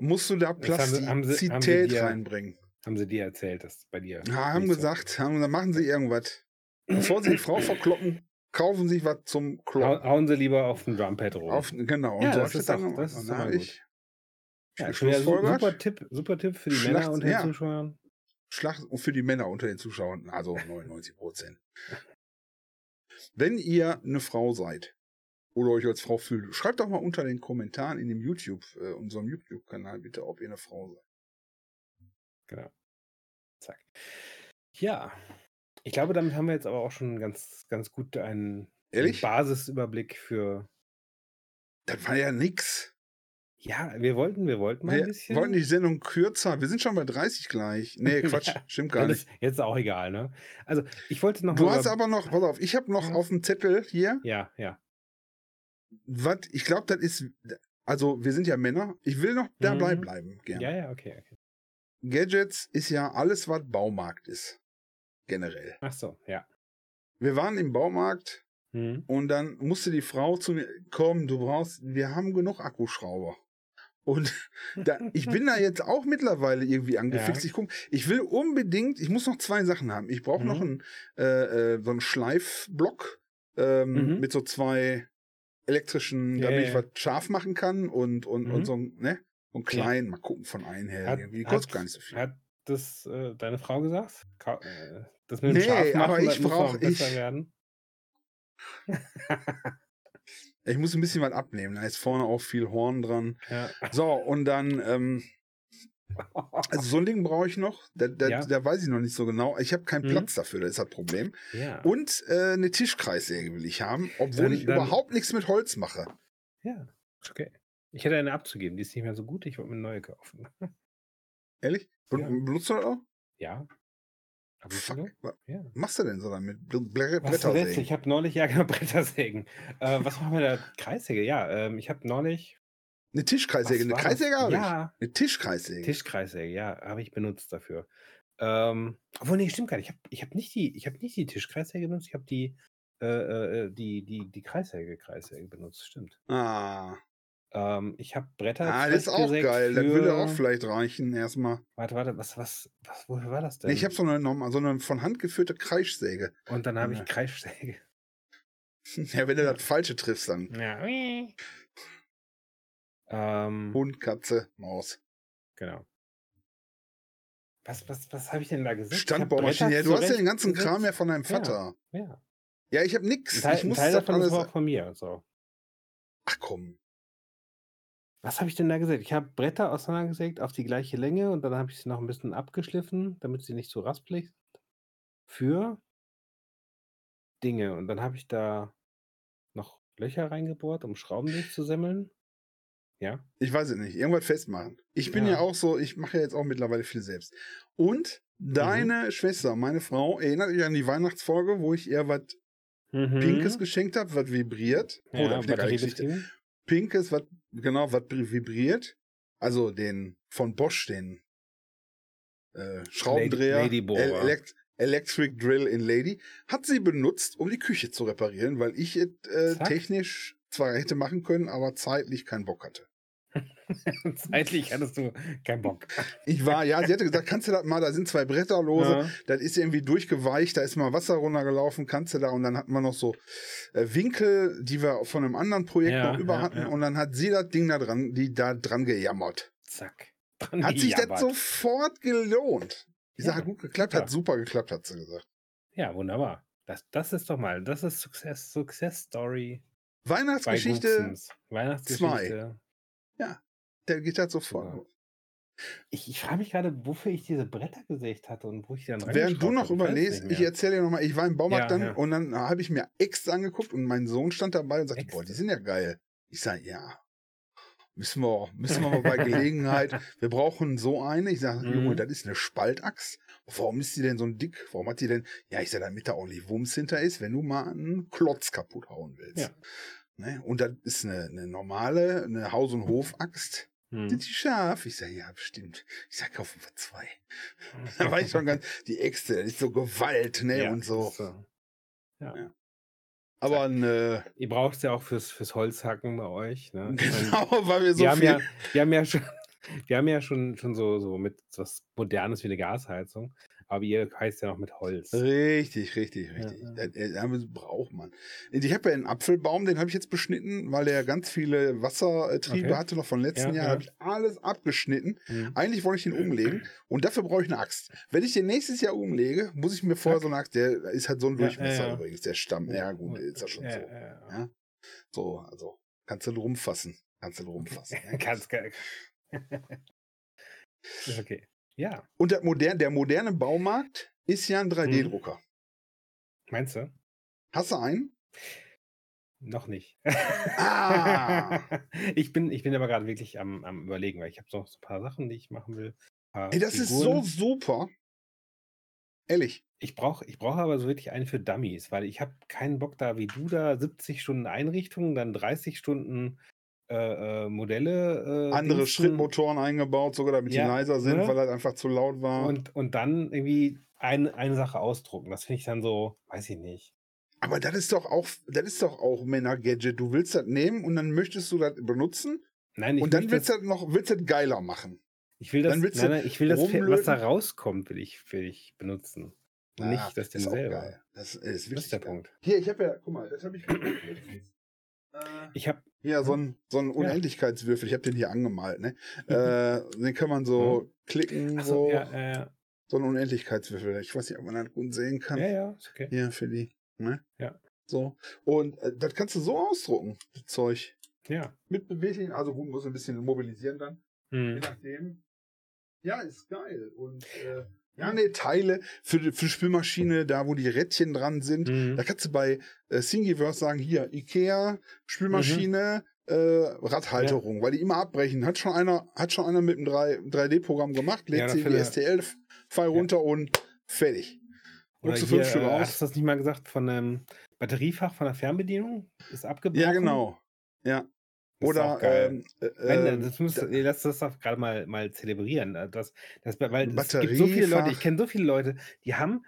Musst du da Das haben sie- haben sie- Plastizität haben dir- reinbringen. Haben sie dir erzählt, dass bei dir. Ja, haben so- gesagt, haben gesagt, machen sie irgendwas. Bevor sie die Frau verkloppen, kaufen sie was zum Kloppen. hauen sie lieber auf den Drumpad rum. Auf, genau. Und Ja, so das ich ist dann doch- das ist Und dann gut. ich ja, super Tipp, super Tipp für die Schlacht- Männer unter den ja. Zuschauern. Schlacht und für die Männer unter den Zuschauern, also 99 Prozent. Wenn ihr eine Frau seid oder euch als Frau fühlt, schreibt doch mal unter den Kommentaren in dem YouTube, äh, unserem YouTube-Kanal bitte, ob ihr eine Frau seid. Genau. Zack. Ja. Ich glaube, damit haben wir jetzt aber auch schon ganz, ganz gut einen, einen? Basisüberblick für. Das war ja nix. Ja, wir wollten, wir wollten mal ein Wir bisschen. wollten die Sendung kürzer. Wir sind schon bei 30 gleich. Nee, Quatsch, Ja, stimmt gar nicht. ist jetzt auch egal, ne? Also, ich wollte noch Du hast aber noch, pass auf, ich habe noch Ja. auf dem Zettel hier, Ja, ja. Was, ich glaube, das ist, also wir sind ja Männer, ich will noch dabei Mhm. bleiben, gerne. Ja, ja, okay, okay. Gadgets ist ja alles, was Baumarkt ist. Generell. Ach so, ja. Wir waren im Baumarkt Mhm. und dann musste die Frau zu mir kommen, du brauchst, wir haben genug Akkuschrauber. Und da, ich bin da jetzt auch mittlerweile irgendwie angefixt. Ja. Ich, guck, ich will unbedingt, ich muss noch zwei Sachen haben. Ich brauche noch Mhm. einen, äh, äh, so einen Schleifblock ähm, Mhm. mit so zwei elektrischen, Ja, damit ja, ich ja. was scharf machen kann und, und, Mhm. und so ein, ne? So einen kleinen, mal gucken von einem her. Hat- irgendwie. Kostet gar nicht so viel. Hat das äh, deine Frau gesagt? Ka äh, das mit dem Nee, Scharf machen, aber ich muss noch brauch- besser ich- werden. Ich muss ein bisschen was abnehmen. Da ist vorne auch viel Horn dran. Ja. So, und dann, ähm, also so ein Ding brauche ich noch. Da, da, Ja. da weiß ich noch nicht so genau. Ich habe keinen Mhm. Platz dafür, das ist das Problem. ja. Und äh, eine Tischkreissäge will ich haben, obwohl Dann- ich dann- überhaupt nichts mit Holz mache. ja, okay. Ich hätte eine abzugeben, die ist nicht mehr so gut, ich wollte mir eine neue kaufen. Ehrlich? Ja. Benutzt du das auch? Ja. Ja. machst du denn so damit? Brettersägen? ich habe neulich, ja Brettersägen. Äh, was machen wir da? Kreissäge, ja. Ähm, ich habe neulich. Eine Tischkreissäge. Eine Kreissäge habe ich. Ja, Eine Tischkreissäge. Tischkreissäge, ja, habe ich benutzt dafür. Ähm, obwohl, nee, stimmt gar nicht. Ich habe ich hab nicht, die, ich hab nicht die Tischkreissäge benutzt, ich habe die, äh, äh, die, die, die Kreissäge, Kreissäge benutzt, stimmt. Ah, Ähm, ich habe Bretter. ah das ist auch geil. Das würde für- auch vielleicht reichen erstmal. Warte, warte, was, was, was, wofür war das denn? Nee, ich habe so eine, so eine von Hand geführte Kreischsäge. Und dann habe Ja. ich Kreissäge. Ja, wenn du das Falsche triffst, dann Ja. Ähm, Hund, Katze, Maus. genau. Was, was, was habe ich denn da gesagt? Standbaumaschine. Ja, du hast ja den ganzen zurechtgesetzt. Kram ja von deinem Ja. Vater. Ja. Ja, ich habe Ein nix. Teil, ich ein muss Teil das davon ist alles. aber auch von mir. So. Ach komm. Was habe ich denn da gesagt? Ich habe Bretter auseinandergesägt auf die gleiche Länge und dann habe ich sie noch ein bisschen abgeschliffen, damit sie nicht so raspelig sind. Für Dinge. Und dann habe ich da noch Löcher reingebohrt, um Schrauben durchzusemmeln. Ja. Ich weiß es nicht. Irgendwas festmachen. Ich bin ja, Ja. auch so, ich mache ja jetzt auch mittlerweile viel selbst. Und Mhm. deine Schwester, meine Frau, erinnert dich an die Weihnachtsfolge, wo ich ihr was Pinkes geschenkt habe, was vibriert. Oh, da Mhm. Ja, ich eine Geschichte. Pinkes, was, genau, was vibriert. Also den von Bosch, den äh, Schraubendreher, Ladybohrer. El Elect Electric Drill in Lady, hat sie benutzt, um die Küche zu reparieren, weil ich es äh, technisch zwar hätte machen können, aber zeitlich keinen Bock hatte. Zeitlich hattest du keinen Bock. Ich war, ja, sie hatte gesagt, kannst du das mal, da sind zwei Bretter lose, Ja. das ist irgendwie durchgeweicht, da ist mal Wasser runtergelaufen, kannst du da, und dann hatten wir noch so äh, Winkel, die wir von einem anderen Projekt Ja, noch über ja, hatten, ja. und dann hat sie das Ding da dran, die da dran gejammert. Zack. Dran Hat sich das sofort gelohnt. Die Ja, Sache hat gut geklappt, hat super geklappt, hat sie gesagt. Ja, wunderbar. Das, das ist doch mal, das ist Success, Success Story bei Weihnachtsgeschichte, Gubsens. Weihnachtsgeschichte. Der geht halt sofort. Super. Ich, ich frage mich gerade, wofür ich diese Bretter gesägt hatte und wo ich die dann Während du noch habe. Überlegst, nicht ich erzähle dir nochmal, ich war im Baumarkt Ja, dann ja. und dann habe ich mir Äxte angeguckt und mein Sohn stand dabei und sagte, Äxte? boah, die sind ja geil. Ich sage, ja, müssen wir, müssen wir mal bei Gelegenheit, wir brauchen so eine. Ich sage, Mhm. Junge, das ist eine Spaltachs. Warum ist die denn so dick? Warum hat die denn, ja, ich sage, damit da ordentlich Wumms hinter ist, wenn du mal einen Klotz kaputt hauen willst. Ja. Ne? Und das ist eine, eine normale, eine Haus- und Hofaxt. Hm. Sind die scharf? Ich sage, ja, bestimmt. Ich sage, kaufen wir zwei. Da war ich schon ganz, die Äxte, ist so Gewalt, ne, Ja, und so. so. Ja. Ja. Aber ne, Ihr braucht es ja auch fürs, fürs Holzhacken bei euch. Ne? Genau, weil wir so wir, haben viel. ja, wir haben ja schon, wir haben ja schon, schon so, so mit was Modernes wie eine Gasheizung. Aber ihr heizt ja noch mit Holz. Richtig, richtig, richtig. ja. Das, äh, braucht man. Ich habe ja einen Apfelbaum, den habe ich jetzt beschnitten, weil der ganz viele Wassertriebe Okay. hatte, noch von letzten Ja, Jahr. ja. habe ich alles abgeschnitten. Hm. Eigentlich wollte ich den umlegen und dafür brauche ich eine Axt. Wenn ich den nächstes Jahr umlege, muss ich mir vorher so eine Axt, der ist halt so ein Ja, Durchmesser ja, ja. übrigens, der Stamm. Ja, gut, ist ja schon Ja, so. ja, ja. Ja. So, also kannst du drum fassen. Kannst du drum fassen. ja. Ganz geil. ist okay. Ja, Und der, modern, der moderne Baumarkt ist ja ein Mhm. 3D-Drucker. meinst du? Hast du einen? Noch nicht. Ah! Ich bin ich bin aber gerade wirklich am am Überlegen, weil ich habe noch so 'n paar Sachen, die ich machen will. Ey, das ist so Figuren. super. Ehrlich. Ich brauche ich brauche aber so wirklich einen für Dummies, weil ich habe keinen Bock da wie du da 70 Stunden Einrichtung, dann 30 Stunden, äh, äh, Modelle, äh, Andere dingsen Schrittmotoren eingebaut, sogar damit die Ja, leiser sind, ne? weil das einfach zu laut war. und und dann irgendwie ein eine Sache ausdrucken. Das finde ich dann so weiß ich nicht. Aber das ist doch auch das ist doch auch Männer-Gadget. Du willst das nehmen und dann möchtest du das benutzen Nein, ich und dann willst du das noch willst du das geiler machen. ich will das dann willst nein, nein, ich will das, was da rauskommt, will ich will ich benutzen. Und Ah, nicht das Ding selber. Das ist Das ist der geil. Punkt. Hier, ich habe ja, guck mal, das habe ich Ich habe Hier, so Mhm. ein, so ein Ja. Unendlichkeitswürfel, ich habe den hier angemalt, ne? äh, den kann man so klicken, ach so, so, ja, ja, ja. so ein Unendlichkeitswürfel. Ich weiß nicht, ob man das gut sehen kann. Ja, ja, ist okay. Hier für die, ne? Ja. So. Und äh, das kannst du so ausdrucken, das Zeug. Ja. Mit Bewegung, also gut, muss ein bisschen mobilisieren dann, je Mhm. nachdem. Ja, ist geil. Und äh, ja, ne, Teile für, die- für Spülmaschine, da wo die Rädchen dran sind, Mhm. da kannst du bei äh, Thingiverse sagen, hier, Ikea, Spülmaschine, äh, Radhalterung, weil die immer abbrechen. Hat schon einer, hat schon einer mit einem 3, 3D-Programm gemacht, lädt Ja, die STL-File runter und fertig. Oder hier, fünf Stück äh, aus. hast du das nicht mal gesagt von einem Batteriefach von der Fernbedienung? Ist abgebrochen? Ja, genau. Ja. Oder ähm, äh, Wenn, ähm, das muss, nee, lass das doch gerade mal, mal zelebrieren. äh, Das, das, weil es gibt so viele Leute, ich kenne so viele Leute, die haben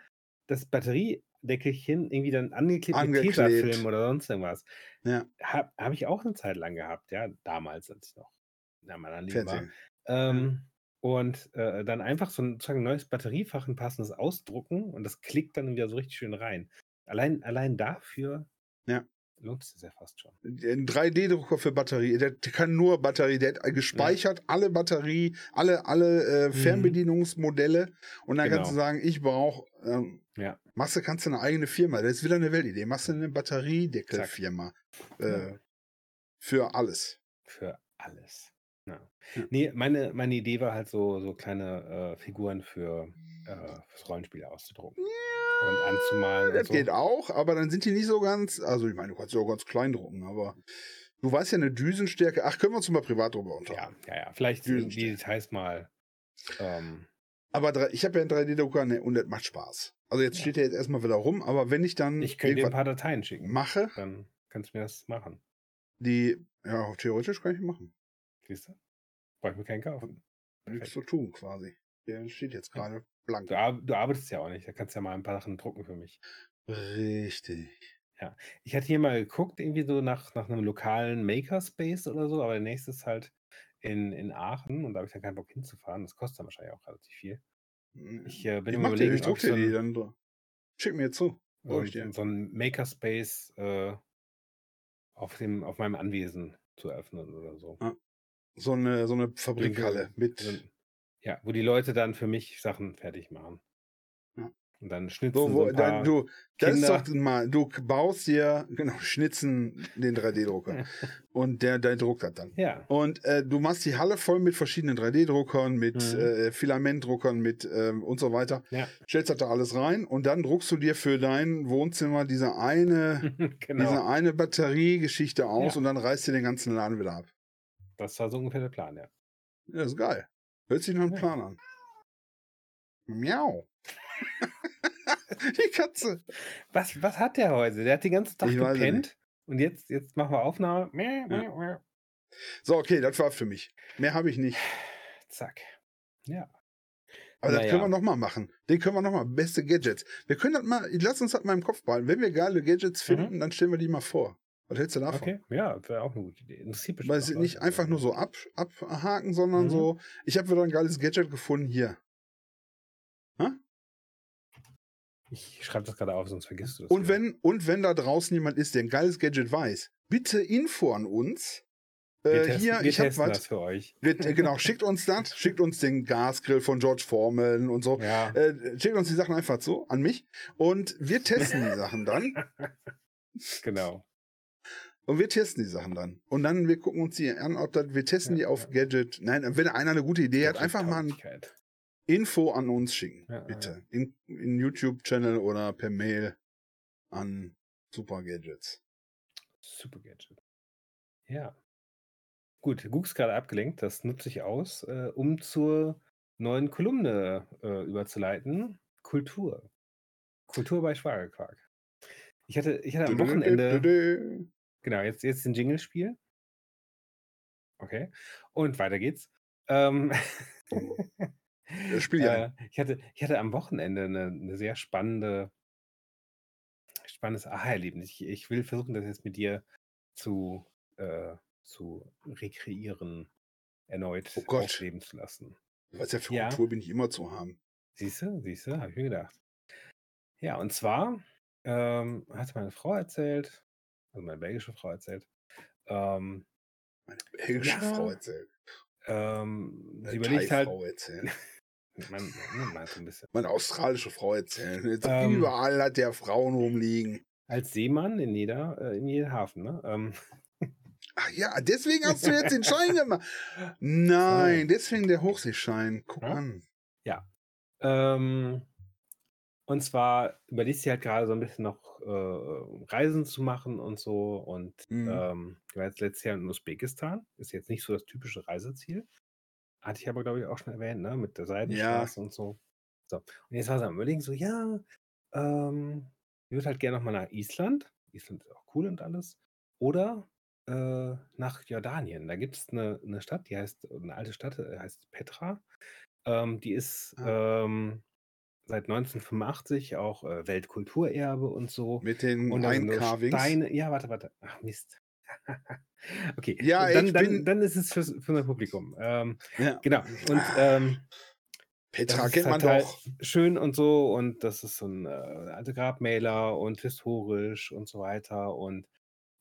das Batteriedeckelchen irgendwie dann angeklebt, mit Angeklebt. Tesafilm oder sonst irgendwas. Ja. Habe hab ich auch eine Zeit lang gehabt, ja, damals, als ich noch in meiner war. Ähm, und äh, dann einfach so ein, sozusagen neues Batteriefach, ein passendes ausdrucken und das klickt dann wieder so richtig schön rein. Allein, allein dafür Ja. Lohnt es ja fast schon. Ein 3D-Drucker für Batterie, der kann nur Batterie, der hat gespeichert alle Batterie, alle, alle äh, Mhm. Fernbedienungsmodelle und dann kannst du Genau. sagen, ich brauche, ähm, Ja. machst du, kannst du eine eigene Firma, das ist wieder eine Weltidee, machst du eine Batteriedeckelfirma äh, Ja. für alles. Für alles. Ja. Ja. Nee, meine, meine Idee war halt so, so kleine äh, Figuren für äh, Rollenspiel auszudrucken und anzumalen. Und Das so. geht auch, aber dann sind die nicht so ganz, also ich meine, du kannst sie auch ganz klein drucken, aber du weißt ja eine Düsenstärke, ach, können wir uns mal privat drüber Ja, unterhalten. ja, ja. Vielleicht Düsen die Details mal. Ähm, Aber ich habe ja einen 3D-Drucker ne, und das macht Spaß. Also jetzt Ja. steht er jetzt erstmal wieder rum, aber wenn ich dann ich könnte dir ein paar Dateien schicken. mache, Dann kannst du mir das machen. die, ja, theoretisch kann ich machen. Siehst du? Brauche ich mir keinen kaufen. Nichts zu tun quasi. Der steht jetzt Ja. gerade blank. Du, ar du arbeitest ja auch nicht. Da kannst du ja mal ein paar Sachen drucken für mich. Richtig. Ich hatte hier mal geguckt, irgendwie so nach, nach einem lokalen Makerspace oder so, aber der nächste ist halt in, in Aachen und da habe ich dann keinen Bock hinzufahren. Das kostet dann wahrscheinlich auch relativ viel. Ich äh, bin ich im mach dir, Überlegen, ich ob ich so die dann. Schick mir zu. so, ich dir. so ein Makerspace äh, auf, dem, auf meinem Anwesen zu eröffnen oder so. So eine, so eine Fabrikhalle mit. Ja, wo die Leute dann für mich Sachen fertig machen. Ja. Und dann schnitzen So, so, wo, ein da, paar du, das ist Kinder. doch mal, du baust dir, genau, schnitzen den 3D-Drucker. und der, der druckt das dann. ja, Und äh, du machst die Halle voll mit verschiedenen 3D-Druckern, mit Mhm. äh, Filamentdruckern, mit ähm, und so weiter. ja, Stellst das da alles rein und dann druckst du dir für dein Wohnzimmer diese eine, diese genau. eine Batteriegeschichte aus Ja. und dann reißt du den ganzen Laden wieder ab. Das war so ungefähr der Plan, ja. Ja, das ist geil. Hört sich nach einem. Plan an. Miau. die Katze. Was, was hat der heute? Der hat den ganzen Tag Ich gepennt und jetzt, jetzt machen wir Aufnahme. Ja. So, okay, das war für mich. Mehr habe ich nicht. Zack. Ja. Aber das Naja. können wir noch mal machen. Den können wir noch mal. Beste Gadgets. Wir können das mal, lass uns das mal im Kopf behalten. Wenn wir geile Gadgets Mhm. finden, dann stellen wir die mal vor. Was hältst du davon? Okay, ja, wäre auch eine gute Idee. Interessiert bestimmt Weil sie nicht Leute. einfach nur so ab, abhaken, sondern Mhm. so, ich habe wieder ein geiles Gadget gefunden hier. Ich schreibe das gerade auf, sonst vergisst du das. Und wieder. wenn, und wenn da draußen jemand ist, der ein geiles Gadget weiß, bitte Info an uns. wir Äh, testen, hier, wir ich habe was. für euch. Wir, äh, genau, schickt uns das, schickt uns den Gasgrill von George Foreman und so. Ja. Äh, schickt uns die Sachen einfach so an mich und wir testen die Sachen dann. Genau. Und wir testen die Sachen dann. Und dann, wir gucken uns die an, ob das, wir testen Ja, die auf ja. Gadget. Nein, wenn einer eine gute Idee hat, einfach mal ein. Info an uns schicken. Ja, bitte. In, in YouTube-Channel oder per Mail an Super Gadgets. Super Gadget. Ja. Gut, Gux ist gerade abgelenkt. Das nutze ich aus, äh, um zur neuen Kolumne äh, überzuleiten. Kultur. Kultur bei Schwagerquark. Ich hatte, ich hatte am Wochenende. Genau, jetzt, jetzt den Jingle-Spiel. Okay. Und weiter geht's. Ähm, Spiel ja. äh, ich, hatte, ich hatte am Wochenende eine, eine sehr spannende, spannendes Aha-Erlebnis. Ich, ich will versuchen, das jetzt mit dir zu, äh, zu rekreieren, erneut Oh Gott. aufleben zu lassen. Was ja für Ja. Kultur bin ich immer zu haben. Siehst du, siehst du, habe ich mir gedacht. Ja, und zwar ähm, hat meine Frau erzählt, also meine belgische Frau erzählt, ähm, Meine belgische Ja. Frau erzählt. ähm, sie überlegt halt, man meint so ein bisschen. Meine australische Frau erzählt. Jetzt Ähm. überall hat der Frauen rumliegen. Als Seemann in jeder, äh, in jedem Hafen, ne? Ähm, Ach ja, deswegen hast du jetzt den Schein gemacht. Nein, deswegen der Hochseeschein. Guck Ja. an. ähm, und zwar überlegt sie halt gerade so ein bisschen noch äh, Reisen zu machen und so. Und Mhm. ähm, ich war jetzt letztes Jahr in Usbekistan. Ist jetzt nicht so das typische Reiseziel. Hatte ich aber, glaube ich, auch schon erwähnt, ne? Mit der Seidenstraße und so. So. Und jetzt war sie am Überlegen, so, ja, ähm, ich würde halt gerne nochmal nach Island. Island ist auch cool und alles. Oder äh, nach Jordanien. Da gibt es eine, eine Stadt, die heißt, eine alte Stadt, äh, heißt Petra. Ähm, die ist Ah. ähm, seit 1985 auch äh, Weltkulturerbe und so. Mit den Und da sind nur Eincarvings. Steine. Ja, warte, warte. Ach, Mist. okay. Ja, dann, ich dann, bin- dann ist es fürs, für unser Publikum. Ähm, Ja. genau. Und ähm, Petra kennt man halt doch. schön und so und das ist so ein äh, alte Grabmäler und historisch und so weiter und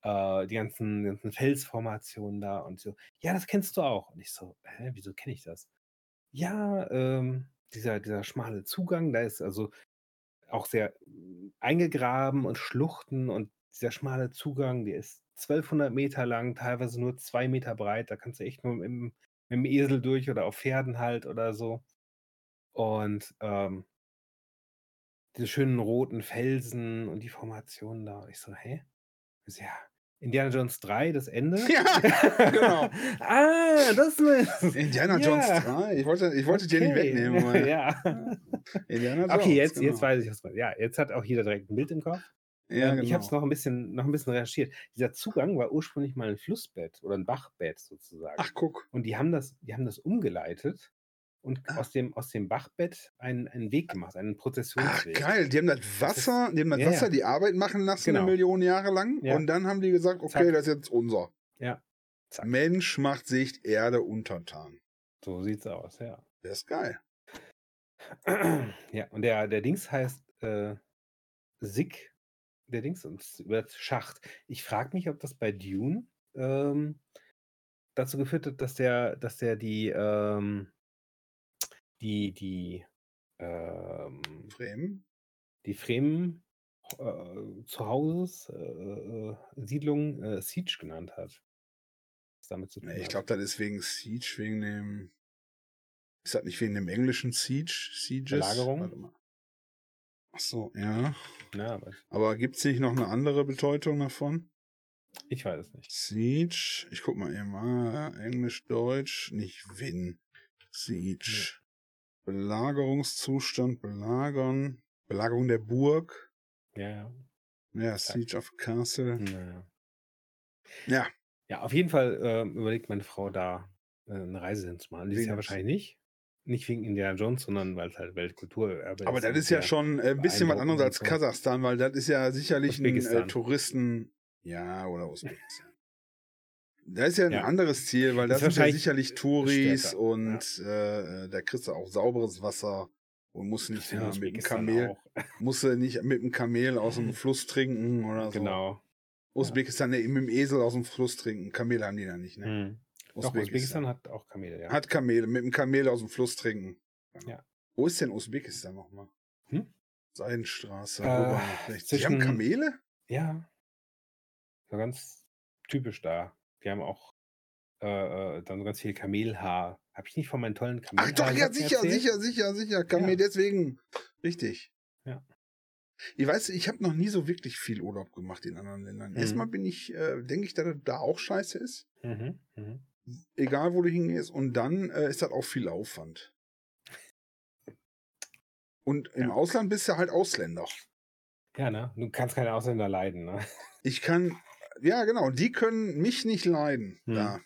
äh, die ganzen, ganzen Felsformationen da und so. Ja, das kennst du auch. Und ich so, hä, wieso kenne ich das? Ja, ähm, dieser, dieser schmale Zugang, da ist also auch sehr mm, eingegraben und Schluchten und dieser schmale Zugang, der ist 1200 Meter lang, teilweise nur zwei Meter breit. Da kannst du echt nur mit, mit dem Esel durch oder auf Pferden halt oder so. Und ähm, diese schönen roten Felsen und die Formationen da. Ich so, hä? Ja, Indiana Jones 3, das Ende? Ja, genau. ah, das ist Indiana Ja. Jones 3. Ich wollte, ich wollte dir nicht Okay. wegnehmen. ja. Indiana Jones. Okay, jetzt, genau. jetzt weiß ich, was man. Ja, jetzt hat auch jeder direkt ein Bild im Kopf. Ja, ähm, genau. Ich habe es noch ein bisschen, noch ein bisschen recherchiert. Dieser Zugang war ursprünglich mal ein Flussbett oder ein Bachbett sozusagen. Ach, guck. Und die haben das, die haben das umgeleitet und Ah. aus dem, aus dem Bachbett einen, einen Weg gemacht, einen Ach, Prozessionsweg. geil. Die haben das Wasser, die haben das Ja, ja. Wasser die Arbeit machen lassen, Genau. eine Million Jahre lang. Ja. Und dann haben die gesagt, okay, Zack. das ist jetzt unser. Ja. Zack. Mensch macht sich Erde untertan. So sieht's aus, ja. Das ist geil. ja, und der, der Dings heißt äh, Sig, der Dings, wird Schacht. Ich frage mich, ob das bei Dune ähm, dazu geführt hat, dass der, dass der die, ähm, die, die, ähm, Fremen. die Fremen äh, zu Hauses, äh, äh, Siedlung äh, Siege genannt hat. Was damit zu tun Nee, ich glaube, das ist wegen Siege, wegen dem. Ist das nicht wegen dem englischen Siege? Sieges? Belagerung? Warte mal. Ach so, ja. Ja, aber Aber gibt es nicht noch eine andere Bedeutung davon? ich weiß es nicht. Siege. Ich guck mal eben. Ah, Englisch, Deutsch. Nicht Win. Siege. Belagerungszustand, belagern. Belagerung der Burg. Ja, ja. Ja, Siege of Castle. Naja. Ja, Ja, auf jeden Fall ähm, überlegt meine Frau da äh, eine Reise hinzumachen. Dieses Jahr des- wahrscheinlich nicht. Nicht wegen Indiana Jones, sondern weil es halt Weltkulturerbe aber ist. das und ist ja schon äh, ein bisschen was anderes als. Kasachstan, weil das ist ja sicherlich ein äh. Touristen. Ja, oder Usbekistan. Das ist ja ein Ja. anderes Ziel, weil das sind ja sicherlich Touris stärker, und äh, da kriegst du auch sauberes Wasser und musst nicht ja, mit dem Usbekistan Kamel, musst du nicht mit dem Kamel aus dem Fluss trinken oder so. Genau. Usbekistan, nee, mit dem Esel aus dem Fluss trinken. Kamele haben die da nicht, ne? Hm. Doch, Usbekistan hat auch Kamele, ja. Hat Kamele, mit dem Kamel aus dem Fluss trinken. Ja. Wo ist denn Usbekistan nochmal? Hm? Seidenstraße, Äh. Die haben Kamele? Ja. So ganz typisch da. Die haben auch äh, äh, dann so ganz viel Kamelhaar. Habe ich nicht von meinen tollen Ach doch, ja, sicher, erzählt? sicher, sicher, sicher. Kamel, Ja. deswegen. Richtig. Ja. Ich weiß, ich habe noch nie so wirklich viel Urlaub gemacht in anderen Ländern. Mhm. Erstmal bin ich, äh, denke ich, dass das da auch scheiße ist. Mhm. Mhm. Egal, wo du hingehst. Und dann äh, ist das auch viel Aufwand. Und im Ja. Ausland bist du halt Ausländer. Ja, ne? Du kannst keine Ausländer leiden, ne? Ich kann, ja genau, die können mich nicht leiden. Hm. Da.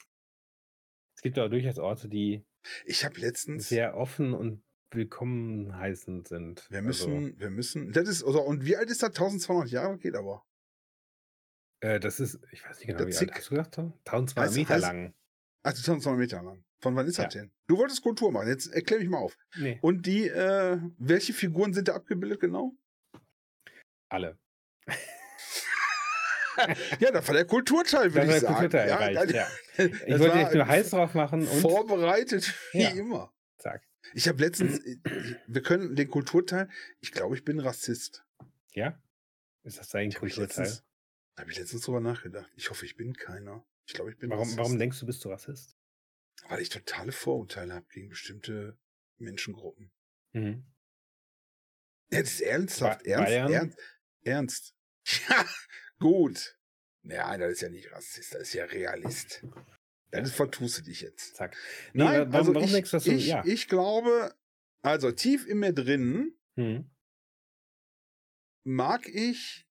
Es gibt aber durchaus Orte, die Ich habe letztens, sehr offen und willkommen heißend sind. wir Also, müssen, wir müssen, das ist, also, und wie alt ist das? 1200 Jahre geht aber. äh, das ist, ich weiß nicht genau, Der wie alt hast du gesagt? Tom? 1200 Heißt- Meter heißt- lang. Also 1200 Meter lang. Von wann ist das Ja. denn? Du wolltest Kultur machen, jetzt erklär mich mal auf. Nee, Und die, äh, welche Figuren sind da abgebildet genau? alle. Ja, das war der Kulturteil, würde ich sagen. Kulturteil ja, erreicht, ja. Ich wollte echt nur heiß drauf machen und vorbereitet wie Ja. immer. zack. Ich habe letztens, ich- wir können den Kulturteil, ich glaube, ich bin Rassist. Ja? Ist das dein Kulturteil? letztens, habe ich letztens drüber nachgedacht. Ich hoffe, ich bin keiner. Ich glaube, ich bin Warum, Rassist. warum denkst du, bist du Rassist? Weil ich totale Vorurteile habe gegen bestimmte Menschengruppen. Mhm. Ja, das ist ernsthaft. Ba- Ernst, Bayern? ernst, ernst. Ja, gut. Ja, das ist ja nicht Rassist, das ist ja Realist. Das vertust du dich jetzt. Zack. Nee, Nein, wa- warum, also warum ich, du, ich, ja. ich glaube, also tief in mir drin Mhm. mag ich,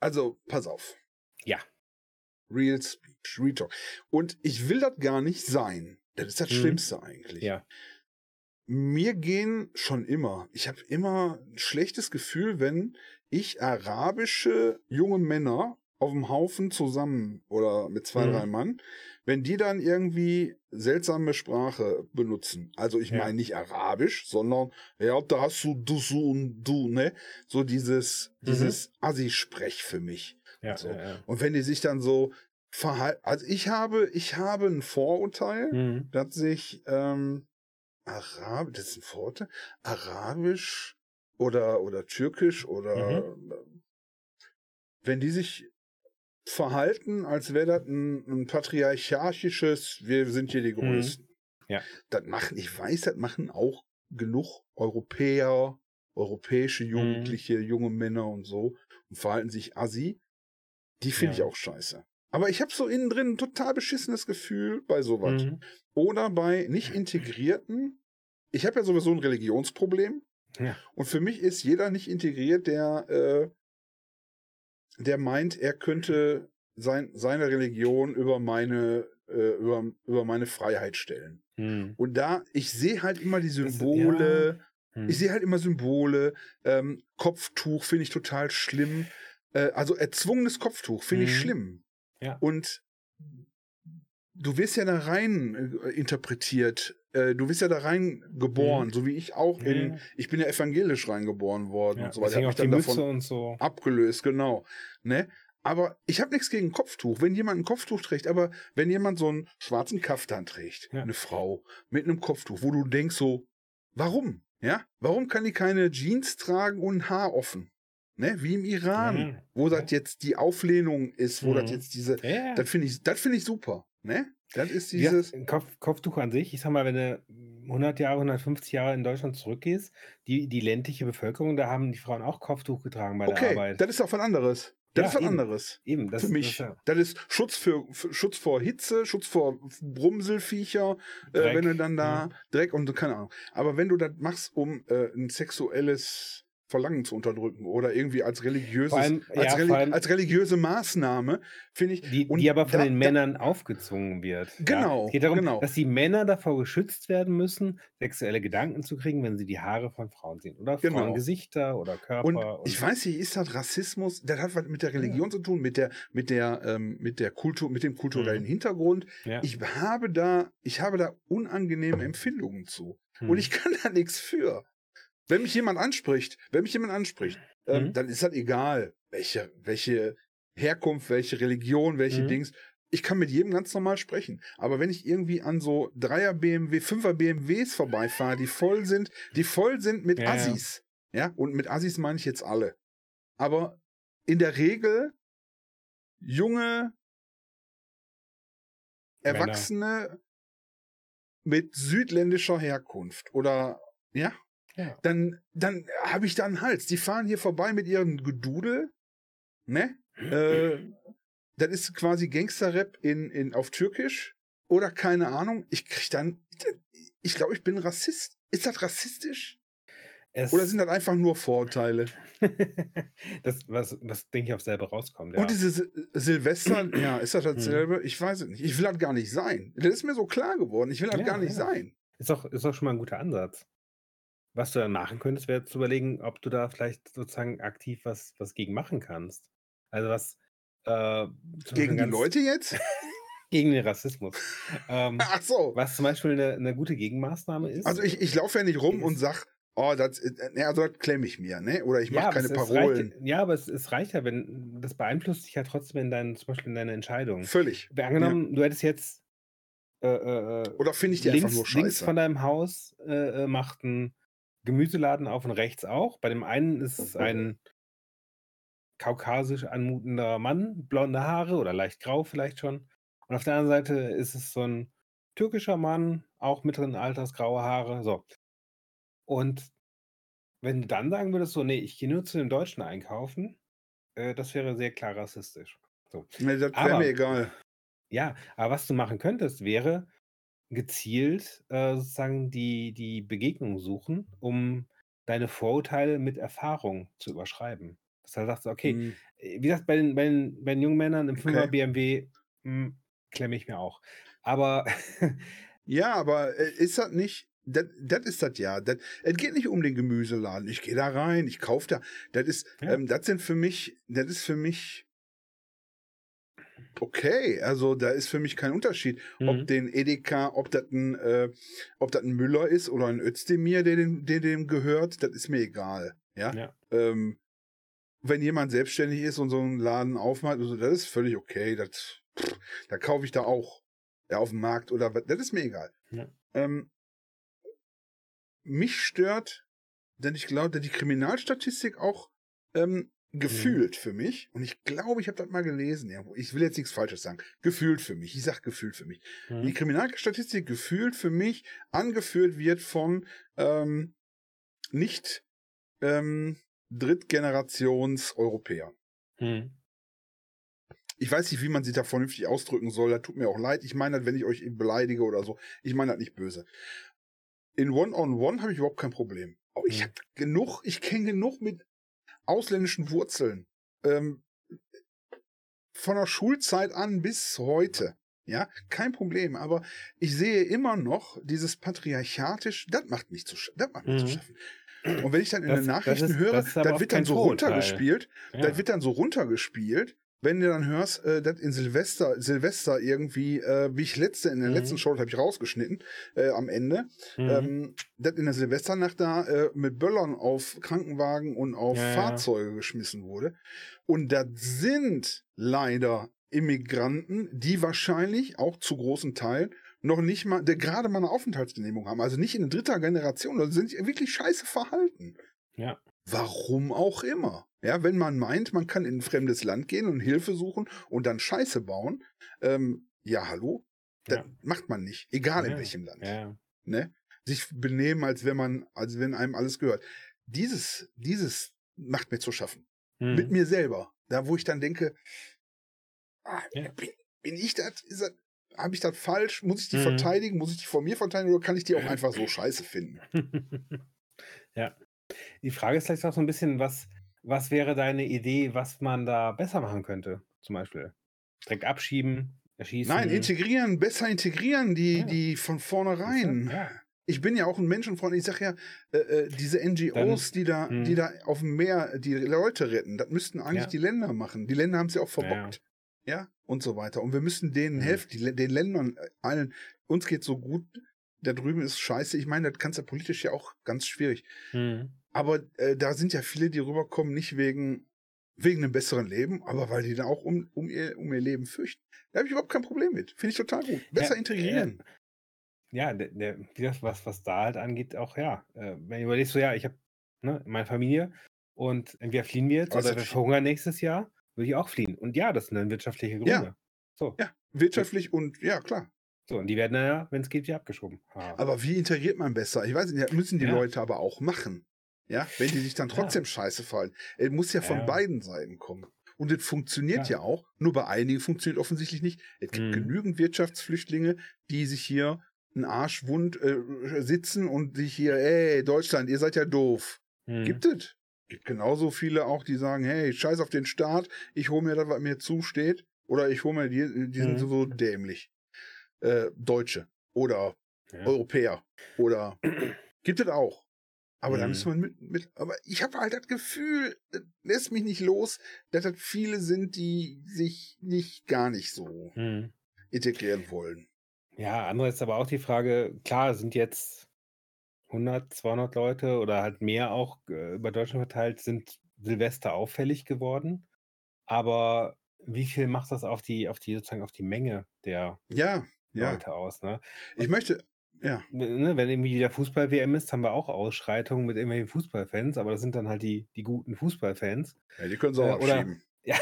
also pass auf. Ja. Real Speech, Real Talk. Und ich will das gar nicht sein. Das ist das Mhm. Schlimmste eigentlich. Ja. Mir gehen schon immer, ich habe immer ein schlechtes Gefühl, wenn ich arabische junge Männer auf dem Haufen zusammen oder mit zwei, Mhm. drei Mann, wenn die dann irgendwie seltsame Sprache benutzen. Also ich Ja. meine nicht arabisch, sondern ja, da hast du du so und du, ne? So dieses, Mhm. dieses Assi-Sprech für mich. Ja, so. ja. Und wenn die sich dann so verhalten, also ich habe, ich habe ein Vorurteil, Mhm. dass sich ähm, Arab, das ist ein Vorurteil, Arabisch oder oder Türkisch oder Mhm. wenn die sich verhalten, als wäre das ein, ein patriarchisches, wir sind hier die Mhm. Größten. Ja. Das machen, ich weiß, das machen auch genug Europäer, europäische Mhm. Jugendliche, junge Männer und so und verhalten sich assi. Die finde ich Ja. auch scheiße. Aber ich habe so innen drin ein total beschissenes Gefühl bei sowas. Mhm. Oder bei nicht integrierten. Ich habe ja sowieso ein Religionsproblem. Ja. Und für mich ist jeder nicht integriert, der, äh, der meint, er könnte sein, seine Religion über meine, äh, über, über meine Freiheit stellen. Mhm. Und da, ich sehe halt immer die Symbole, Mhm. ich sehe halt immer Symbole, ähm, Kopftuch finde ich total schlimm. Äh, also erzwungenes Kopftuch finde ich Mhm. schlimm. Ja. Und du wirst ja da rein äh, interpretiert, äh, du wirst ja da rein geboren, so wie ich auch in, Ja. ich bin ja evangelisch reingeboren worden Ja, und so weiter. deswegen Hab auch mich dann Mütze davon und so. abgelöst, genau. Ne? Aber ich habe nichts gegen Kopftuch. Wenn jemand ein Kopftuch trägt, aber wenn jemand so einen schwarzen Kaftan trägt, Ja. eine Frau mit einem Kopftuch, wo du denkst so, warum? Ja? Warum kann die keine Jeans tragen und ein Haar offen? Ne? Wie im Iran, Ja. wo das jetzt die Auflehnung ist, wo das Mhm. jetzt diese, das finde ich, das finde ich super. Ne? Das ist Ja, dieses, ein Kopf, Kopftuch an sich, ich sag mal, wenn du 100 Jahre, 150 Jahre in Deutschland zurückgehst, die, die ländliche Bevölkerung, da haben die Frauen auch Kopftuch getragen bei der okay, Arbeit. das ist doch was anderes. Das Ja, ist was eben. anderes. Eben, das für das mich. ist ja Das ist Schutz für, für Schutz vor Hitze, Schutz vor Brumselviecher, äh, wenn du dann da ja. Dreck und so, keine Ahnung. Aber wenn du das machst, um äh, ein sexuelles Verlangen zu unterdrücken oder irgendwie als religiöses, allem- als, ja, reli vor allem- als religiöse Maßnahme, finde ich. Die, und die aber von da- den da- Männern aufgezwungen wird. Genau, Ja. Es geht darum, genau. dass die Männer davor geschützt werden müssen, sexuelle Gedanken zu kriegen, wenn sie die Haare von Frauen sehen. Oder Genau. Frauengesichter oder Körper. Und ich weiß nicht, ist das Rassismus? Das hat was mit der Religion zu tun, mit der, mit der, ähm, mit der Kultur, mit dem kulturellen Mhm. Hintergrund. ja. Ich habe da, ich habe da unangenehme Empfindungen zu. Hm. Und ich kann da nichts für. Wenn mich jemand anspricht, wenn mich jemand anspricht, ähm, Mhm. dann ist das egal, welche, welche Herkunft, welche Religion, welche Mhm. Dings. Ich kann mit jedem ganz normal sprechen. Aber wenn ich irgendwie an so Dreier BMW, Fünfer BMWs vorbeifahre, die voll sind, die voll sind mit Ja, ja. Assis. Ja, und mit Assis meine ich jetzt alle. Aber in der Regel junge, Männer. Erwachsene mit südländischer Herkunft oder ja, Ja. dann, dann habe ich da einen Hals. Die fahren hier vorbei mit ihrem Gedudel, ne? Äh, das ist quasi Gangsterrap in, in, auf Türkisch oder keine Ahnung. Ich krieg dann, ich glaube, ich bin Rassist. Ist das rassistisch? Es Oder sind das einfach nur Vorurteile? das, was, was denke ich, auf selber rauskommt. Ja. Und diese Sil- Silvester, ja, ist das dasselbe? Ich weiß es nicht. Ich will das gar nicht sein. Das ist mir so klar geworden. Ich will das Ja, gar nicht ja. sein. Ist auch, ist auch schon mal ein guter Ansatz. Was du dann machen könntest, wäre zu überlegen, ob du da vielleicht sozusagen aktiv was, was gegen machen kannst. Also was äh, Gegen die Leute jetzt? gegen den Rassismus. ähm, Ach so. was zum Beispiel eine, eine gute Gegenmaßnahme ist. Also ich, ich laufe ja nicht rum und sag, oh, das, ne, also das klemme ich mir, ne? Oder ich mache aber keine es, es Parolen. Reicht, ja, aber es, es reicht ja, wenn das beeinflusst dich ja trotzdem in deinen, zum Beispiel in deine Entscheidung. Völlig. Angenommen, du hättest jetzt äh, äh, äh, Oder finde ich die links, einfach nur links scheiße? von deinem Haus äh, macht ein Gemüseladen auf und rechts auch. Bei dem einen ist es ein kaukasisch anmutender Mann, blonde Haare oder leicht grau vielleicht schon. Und auf der anderen Seite ist es so ein türkischer Mann, auch mittleren Alters, graue Haare. So. Und wenn du dann sagen würdest, so, nee, ich gehe nur zu dem Deutschen einkaufen, äh, das wäre sehr klar rassistisch. So. Ne, das wäre mir egal. Ja, aber was du machen könntest, wäre gezielt äh, sozusagen die, die Begegnung suchen, um deine Vorurteile mit Erfahrung zu überschreiben. Das heißt, sagst du, okay, Hm. äh, wie gesagt, bei den, bei den, bei den jungen Männern im 5er Okay. BMW hm, klemme ich mir auch. Aber Ja, aber äh, ist das nicht, das das ist das ja. Das, es geht nicht um den Gemüseladen. Ich gehe da rein, ich kaufe da. Das ist, Ja. ähm, das sind für mich, das ist für mich okay. Also da ist für mich kein Unterschied, Mhm. ob den Edeka, ob das ein, äh, ob das ein Müller ist oder ein Özdemir, der dem, der dem gehört, das ist mir egal. Ja. Ja. Ähm, wenn jemand selbstständig ist und so einen Laden aufmacht, also, das ist völlig okay. Das, pff, da kaufe ich da auch ja, auf dem Markt oder was, das ist mir egal. Ja. Ähm, mich stört, denn ich glaube, die Kriminalstatistik auch ähm, gefühlt für mich, und ich glaube, ich habe das mal gelesen, irgendwo. ich will jetzt nichts Falsches sagen, gefühlt für mich, ich sag gefühlt für mich. Die Mhm. Kriminalstatistik gefühlt für mich angeführt wird von ähm, nicht ähm, Drittgenerations-Europäern. Mhm. Ich weiß nicht, wie man sich da vernünftig ausdrücken soll. Das tut mir auch leid. Ich meine das, wenn ich euch beleidige oder so. Ich meine das nicht böse. In One-on-One habe ich überhaupt kein Problem. Aber ich Mhm. habe genug, ich kenne genug mit ausländischen Wurzeln. Ähm, von der Schulzeit an bis heute. Ja, kein Problem. Aber ich sehe immer noch dieses patriarchatisch, das macht mich zu, das macht mir zu Mhm. schaffen. Und wenn ich dann in Das- den das Nachrichten ist- höre, das wird dann so runtergespielt, Ja. das wird dann so runtergespielt, wenn du dann hörst, äh, das in Silvester, Silvester irgendwie, äh, wie ich letzte, in der Mhm. letzten Show habe ich rausgeschnitten, äh, am Ende, Mhm. ähm, das in der Silvesternacht da äh, mit Böllern auf Krankenwagen und auf Ja, ja. Fahrzeuge geschmissen wurde. Und das sind leider Immigranten, die wahrscheinlich auch zu großen Teilen noch nicht mal, der gerade mal eine Aufenthaltsgenehmigung haben, also nicht in dritter Generation, also sind wirklich scheiße verhalten. ja. Warum auch immer. Ja, wenn man meint, man kann in ein fremdes Land gehen und Hilfe suchen und dann Scheiße bauen, ähm, ja, hallo? Das Ja. macht man nicht, egal in Ja. welchem Land. Ja. Ne? Sich benehmen, als wenn man, als wenn einem alles gehört. Dieses, dieses macht mir zu schaffen. Mit Mhm. mir selber. Da, wo ich dann denke, ah, bin, bin ich das? Ist das habe ich das falsch? Muss ich die Mhm. verteidigen? Muss ich die vor mir verteidigen? Oder kann ich die auch einfach so scheiße finden? ja. Die Frage ist vielleicht auch so ein bisschen, was, was wäre deine Idee, was man da besser machen könnte? Zum Beispiel direkt abschieben, erschießen. Nein, integrieren, besser integrieren, die, Ja. die von vornherein. Ja. Ich bin ja auch ein Menschenfreund. Ich sag ja, äh, äh, diese NGOs, die da, die da auf dem Meer die Leute retten, das müssten eigentlich Ja. die Länder machen. Die Länder haben es ja auch verbockt. Ja. und so weiter. Und wir müssen denen Mhm. helfen, die, den Ländern äh, allen. Uns geht so gut, da drüben ist scheiße. Ich meine, das kannst du politisch ja auch ganz schwierig. Mhm. Aber äh, da sind ja viele, die rüberkommen, nicht wegen, wegen einem besseren Leben, aber weil die da auch um, um, ihr, um ihr Leben fürchten. Da habe ich überhaupt kein Problem mit. Finde ich total gut. Besser Ja, integrieren. Ja, der, der, gesagt, was, was da halt angeht, auch ja. Äh, wenn du überlegst, so ja, ich habe ne, meine Familie und entweder fliehen wir jetzt es oder wir verhungern nächstes Jahr, würde ich auch fliehen. Und ja, das sind dann wirtschaftliche Gründe. Ja. So. Ja, wirtschaftlich und ja, klar. So, und die werden ja, wenn es geht, wieder abgeschoben. Ha. Aber wie integriert man besser? Ich weiß nicht, müssen die Ja. Leute aber auch machen. Ja, wenn die sich dann Ja. trotzdem scheiße fallen. Es muss ja von Ja. beiden Seiten kommen. Und es funktioniert Ja. ja auch, nur bei einigen funktioniert offensichtlich nicht. Es gibt Mhm. genügend Wirtschaftsflüchtlinge, die sich hier einen Arsch wund äh, sitzen und sich hier, ey, Deutschland, ihr seid ja doof. Hm. Gibt es. Gibt genauso viele auch, die sagen, hey, scheiß auf den Staat, ich hole mir das, was mir zusteht. Oder ich hole mir die, die sind Mhm. so dämlich. Äh, Deutsche oder Ja. Europäer oder gibt es auch. Aber da Mhm. müssen wir mit, mit aber ich habe halt das Gefühl, das lässt mich nicht los, dass das viele sind, die sich nicht gar nicht so Hm. integrieren wollen. Ja, andererseits aber auch die Frage, klar, sind jetzt 100, 200 Leute oder halt mehr auch äh, über Deutschland verteilt, sind Silvester auffällig geworden. Aber wie viel macht das auf die, auf die, sozusagen auf die Menge der Ja, ja. Leute aus, ne? Ich möchte, ja, Ne, wenn irgendwie wieder Fußball-WM ist, haben wir auch Ausschreitungen mit irgendwelchen Fußballfans, aber das sind dann halt die, die guten Fußballfans. ja die können sie auch Äh, oder- abschieben. Ja,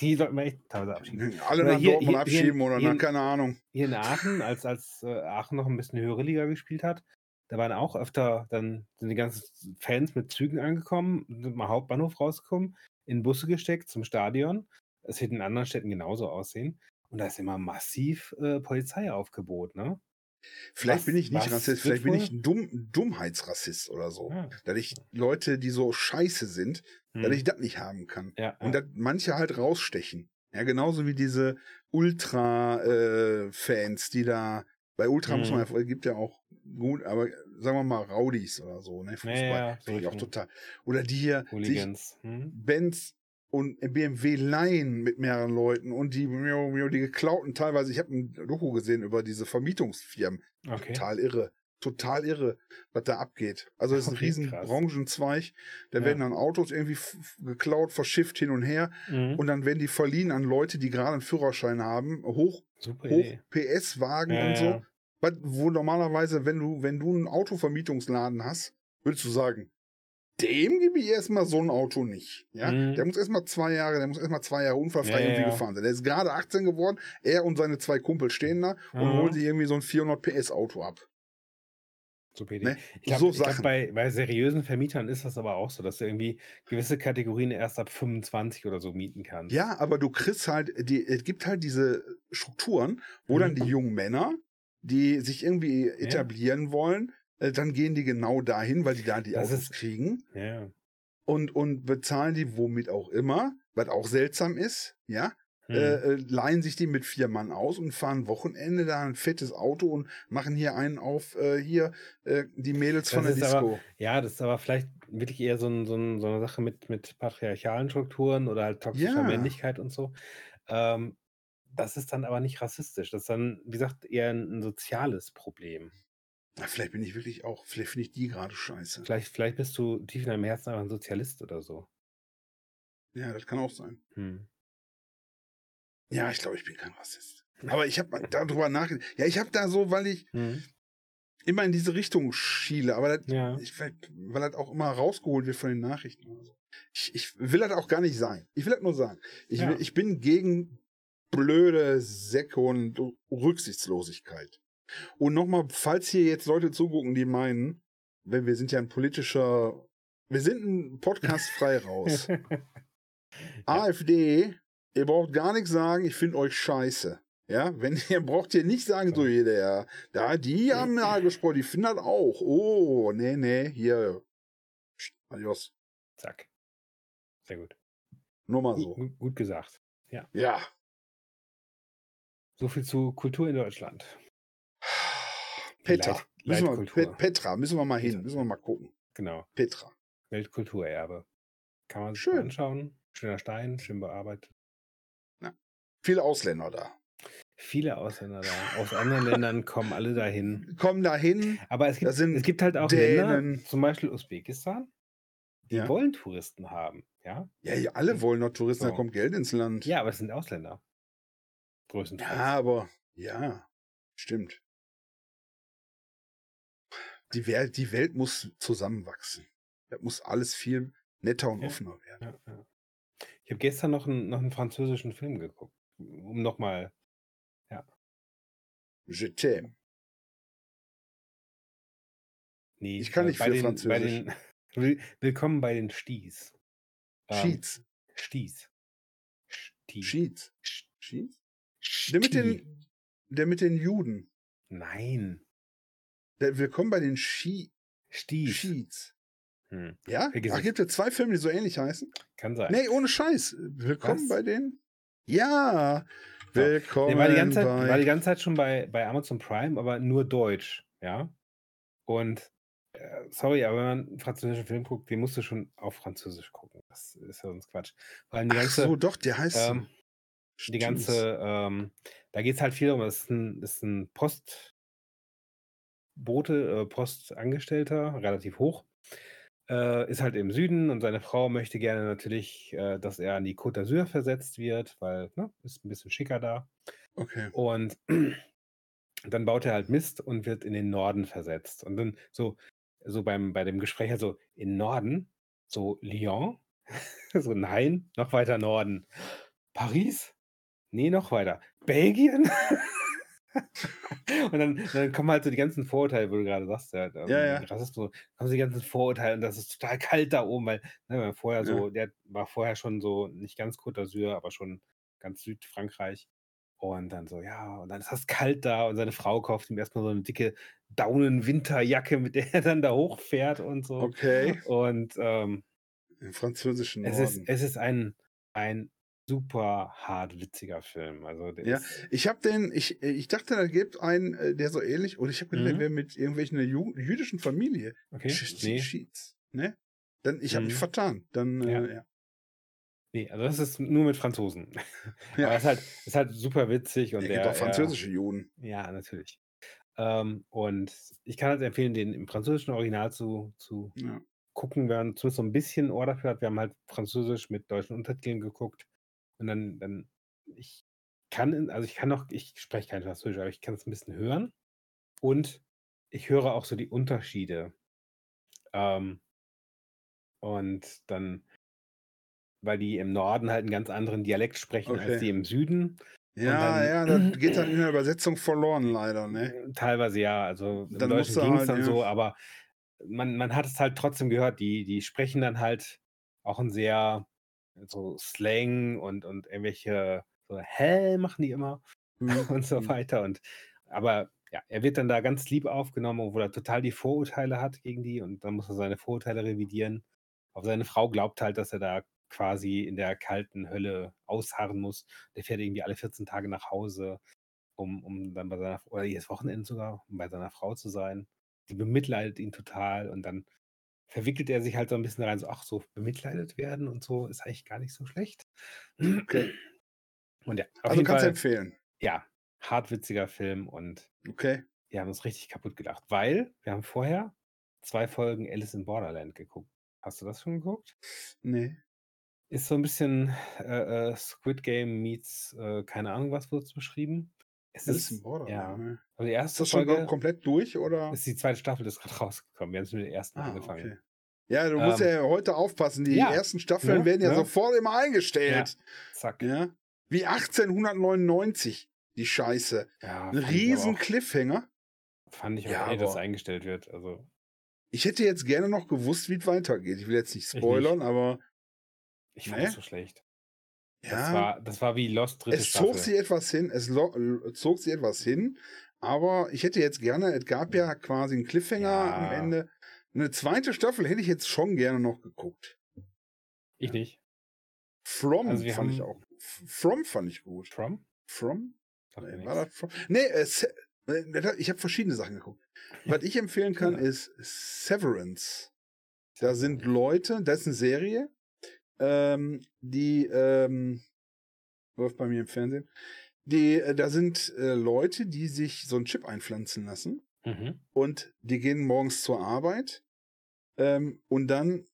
die sollten wir echt teilweise abschieben. Alle Oder nach hier- Dortmund hier- hier- abschieben oder hier- nach, keine Ahnung. hier in Aachen, als, als äh, Aachen noch ein bisschen höhere Liga gespielt hat, da waren auch öfter, dann sind die ganzen Fans mit Zügen angekommen, sind mal Hauptbahnhof rausgekommen, in Busse gesteckt zum Stadion. Es wird in anderen Städten genauso aussehen. Und da ist immer massiv äh, Polizeiaufgebot, ne? Vielleicht Was- bin ich nicht Rassist, vielleicht bin ich Dumm, Dummheitsrassist oder so. Ja. Dass ich Leute, die so scheiße sind, dass Hm. ich das nicht haben kann. ja, Und ja. dass manche halt rausstechen. Ja, genauso wie diese Ultra-Fans, die da, bei Ultra muss man Mhm. ja, gibt ja auch gut, aber sagen wir mal Raudis oder so, ne? Fußball. ja, so Finde ich auch total. Oder die hier sich Hooligans. Hm? Benz und BMW leihen mit mehreren Leuten und die, die geklauten teilweise, ich habe ein Doku gesehen über diese Vermietungsfirmen. Okay. Total irre. Total irre, was da abgeht. Also es ist ein Okay, riesen krass. Branchenzweig. Da Ja. werden dann Autos irgendwie geklaut, verschifft hin und her. Mhm. Und dann werden die verliehen an Leute, die gerade einen Führerschein haben. Hoch, Super hoch. PS-Wagen Ja, und so. ja. Was, wo normalerweise, wenn du, wenn du einen Autovermietungsladen hast, würdest du sagen, dem gebe ich erstmal so ein Auto nicht. Ja? Mhm. Der muss erstmal zwei Jahre, der muss erstmal zwei Jahre unfallfrei Ja, irgendwie ja. gefahren sein. Der ist gerade 18 geworden, er und seine zwei Kumpel stehen da und Mhm. holen sich irgendwie so ein 400 PS Auto ab. Idee. Ne? Ich glaube, so glaub, bei, bei seriösen Vermietern ist das aber auch so, dass du irgendwie gewisse Kategorien erst ab 25 oder so mieten kannst. Ja, aber du kriegst halt, die, es gibt halt diese Strukturen, wo dann Mhm. die jungen Männer, die sich irgendwie etablieren wollen, äh, dann gehen die genau dahin, weil die da die Das Autos ist- kriegen Ja. und, und bezahlen die womit auch immer, was auch seltsam ist, ja, Hm. äh, äh, leihen sich die mit vier Mann aus und fahren Wochenende da ein fettes Auto und machen hier einen auf, äh, hier, äh, die Mädels von Das der ist aber- Disco. ja, das ist aber vielleicht wirklich eher so, ein, so, ein, so eine Sache mit, mit patriarchalen Strukturen oder halt toxischer Ja. Männlichkeit und so. Ähm, das ist dann aber nicht rassistisch. Das ist dann, wie gesagt, eher ein, ein soziales Problem. Na, vielleicht bin ich wirklich auch, vielleicht finde ich die gerade scheiße. Vielleicht, vielleicht bist du tief in deinem Herzen einfach ein Sozialist oder so. Ja, das kann auch sein. Hm. Ja, ich glaube, ich bin kein Rassist. Aber ich habe darüber nachgedacht. Ja, ich habe da so, weil ich Hm. immer in diese Richtung schiele, aber das, Ja. ich, weil das auch immer rausgeholt wird von den Nachrichten. oder so. Ich, ich will das auch gar nicht sein. Ich will das nur sagen. Ich, Ja. will, ich bin gegen blöde Säcke und Rücksichtslosigkeit. Und nochmal, falls hier jetzt Leute zugucken, die meinen, wenn wir sind ja ein politischer, wir sind ein Podcast frei raus. AfD, ihr braucht gar nichts sagen, ich finde euch scheiße. Ja, wenn ihr braucht ihr nicht sagen, so jeder, ja, da, die haben ja gesprochen, die finden das auch. Oh, nee, nee, hier. Psst, Adios. Zack. Sehr gut. Nur mal Gut, so. gut, gut gesagt. Ja. So viel zu Kultur in Deutschland. Petra. Leit- Müssen wir, Leitkultur. Pet- Petra, müssen wir mal hin, müssen wir mal gucken. Genau. Petra. Weltkulturerbe. Kann man sich Schön. anschauen. Schöner Stein, schön bearbeitet. Viele Ausländer da. Viele Ausländer da. Aus anderen Ländern kommen alle dahin. Kommen da hin. Aber es gibt, es gibt halt auch Dänen. Länder, zum Beispiel Usbekistan, die Ja. wollen Touristen haben. Ja? Ja, ja, alle wollen noch Touristen, da So. kommt Geld ins Land. ja, aber es sind Ausländer. Größtenteils. Ja, aber ja, stimmt. Die Welt, die Welt muss zusammenwachsen. Das muss alles viel netter und Ja. offener werden. Ja, ja. Ich habe gestern noch einen, noch einen französischen Film geguckt, um nochmal Je t'aime. Nee, Ich kann äh, nicht bei viel den, bei Französisch. den Will- Willkommen bei den Sties. Sties. Stie. Sheets. Sch- Sheets? Der mit den, der mit den Juden. Nein. Willkommen bei den She Sties. Sheets. Hm. Ja? Ach, es. gibt es zwei Filme, die so ähnlich heißen? Kann sein. Nee, ohne Scheiß. Willkommen Was? bei den. Ja. So. Willkommen Nee, war die ganze Zeit, bei. war die ganze Zeit schon bei, bei Amazon Prime, aber nur Deutsch, ja. Und äh, sorry, aber wenn man einen französischen Film guckt, den musst du schon auf Französisch gucken. Das ist ja sonst Quatsch. Allem die Ach ganze, so, doch, der heißt. ähm, die ganze, ähm, da geht es halt viel um, das ist ein, ist ein Postbote, äh, Postangestellter, relativ hoch. Äh, ist halt im Süden und seine Frau möchte gerne natürlich, äh, dass er an die Côte d'Azur versetzt wird, weil, ne, ist ein bisschen schicker da. Okay. Und dann baut er halt Mist und wird in den Norden versetzt. Und dann so, so beim, bei dem Gespräch halt so, in Norden, so Lyon, so nein, noch weiter Norden. Paris? Nee, noch weiter. Belgien? und dann, dann kommen halt so die ganzen Vorurteile, wo du gerade sagst, ja, ähm, Ja, ja. Rassismus, kommen so die ganzen Vorurteile und das ist total kalt da oben, weil, ne, vorher Ja. so, der war vorher schon so, nicht ganz Côte d'Azur, aber schon ganz Südfrankreich. Und dann so, ja, und dann ist das kalt da und seine Frau kauft ihm erstmal so eine dicke Daunenwinterjacke, mit der er dann da hochfährt und so. Okay. Und ähm, Im französischen es, ist, Norden. es ist ein, ein super hart witziger Film. Also der Ja, ist, Ich habe den, ich, ich dachte, da gibt einen, äh, der so ähnlich, oder ich habe gedacht, der Mhm. wäre mit irgendwelchen Ju jüdischen Familie. okay, Sch- nee, Sheets. Ne? Dann, ich habe mich Mhm. vertan. Dann, Ja. äh, ja. nee, also das ist nur mit Franzosen. Ja. Aber es ist halt, ist halt super witzig und Es der, gibt auch französische Juden. ja, natürlich. Ähm, und ich kann halt empfehlen, den im französischen Original zu, zu Ja. gucken, wenn man zumindest so ein bisschen Ohr dafür hat. Wir haben halt Französisch mit deutschen Untertiteln geguckt. Und dann, dann, ich kann, in- also ich kann noch, ich spreche kein Französisch, aber ich kann es ein bisschen hören. Und ich höre auch so die Unterschiede. Ähm, und dann, weil die im Norden halt einen ganz anderen Dialekt sprechen als Okay. die im Süden. Ja, ja, dann- das geht dann in der Übersetzung verloren, leider, ne? Äh, Teilweise ja, also im Dann Deutschen ging es halt, dann ja. so, aber man, man hat es halt trotzdem gehört, die, die sprechen dann halt auch ein sehr so Slang und, und irgendwelche so hä machen die immer und so Mhm. weiter. Und aber ja, er wird dann da ganz lieb aufgenommen, obwohl er total die Vorurteile hat gegen die und dann muss er seine Vorurteile revidieren. Aber seine Frau glaubt halt, dass er da quasi in der kalten Hölle ausharren muss. Der fährt irgendwie alle 14 Tage nach Hause, um, um dann bei seiner, oder jedes Wochenende sogar, um bei seiner Frau zu sein. Die bemitleidet ihn total und dann verwickelt er sich halt so ein bisschen rein, so, ach, so bemitleidet werden und so ist eigentlich gar nicht so schlecht. Okay. Und ja, Also kannst du empfehlen. ja, hartwitziger Film und Okay. wir haben uns richtig kaputt gedacht, weil wir haben vorher zwei Folgen Alice in Borderland geguckt. Hast du das schon geguckt? Nee. Ist so ein bisschen äh, äh, Squid Game meets äh, keine Ahnung was wird es beschrieben. Es ist, Borderland. ja, ne? also die Ist erste das schon Folge komplett durch, oder? ist die zweite Staffel, ist gerade rausgekommen. Wir haben es mit der ersten Ah, angefangen. okay. Ja, du musst Ähm, ja heute aufpassen. Die ja, ersten Staffeln ne, werden ja ne? sofort immer Ja, eingestellt. zack. Ja. Wie 1899, die Scheiße. Ja, Ein riesen auch, Cliffhanger. fand ich Ja, okay, dass es eingestellt wird. Also ich hätte jetzt gerne noch gewusst, wie es weitergeht. Ich will jetzt nicht ich nicht. spoilern, aber Ich fand das ne? so schlecht. Das Ja, war, das war wie Lost dritte es zog Staffel. sich etwas hin, es zog sich etwas hin, aber ich hätte jetzt gerne, es gab ja quasi einen Cliffhanger am Ja, Ende. Eine zweite Staffel hätte ich jetzt schon gerne noch geguckt. ich nicht. From Also fand ich auch. From fand ich gut. From? From? Nee, war das From? Nee, äh, äh, ich habe verschiedene Sachen geguckt. Was ich empfehlen kann, Ja. ist Severance. Da sind Leute, das ist eine Serie, ähm, die ähm, läuft bei mir im Fernsehen. Die, äh, da sind äh, Leute, die sich so einen Chip einpflanzen lassen Mhm. und die gehen morgens zur Arbeit ähm, und dann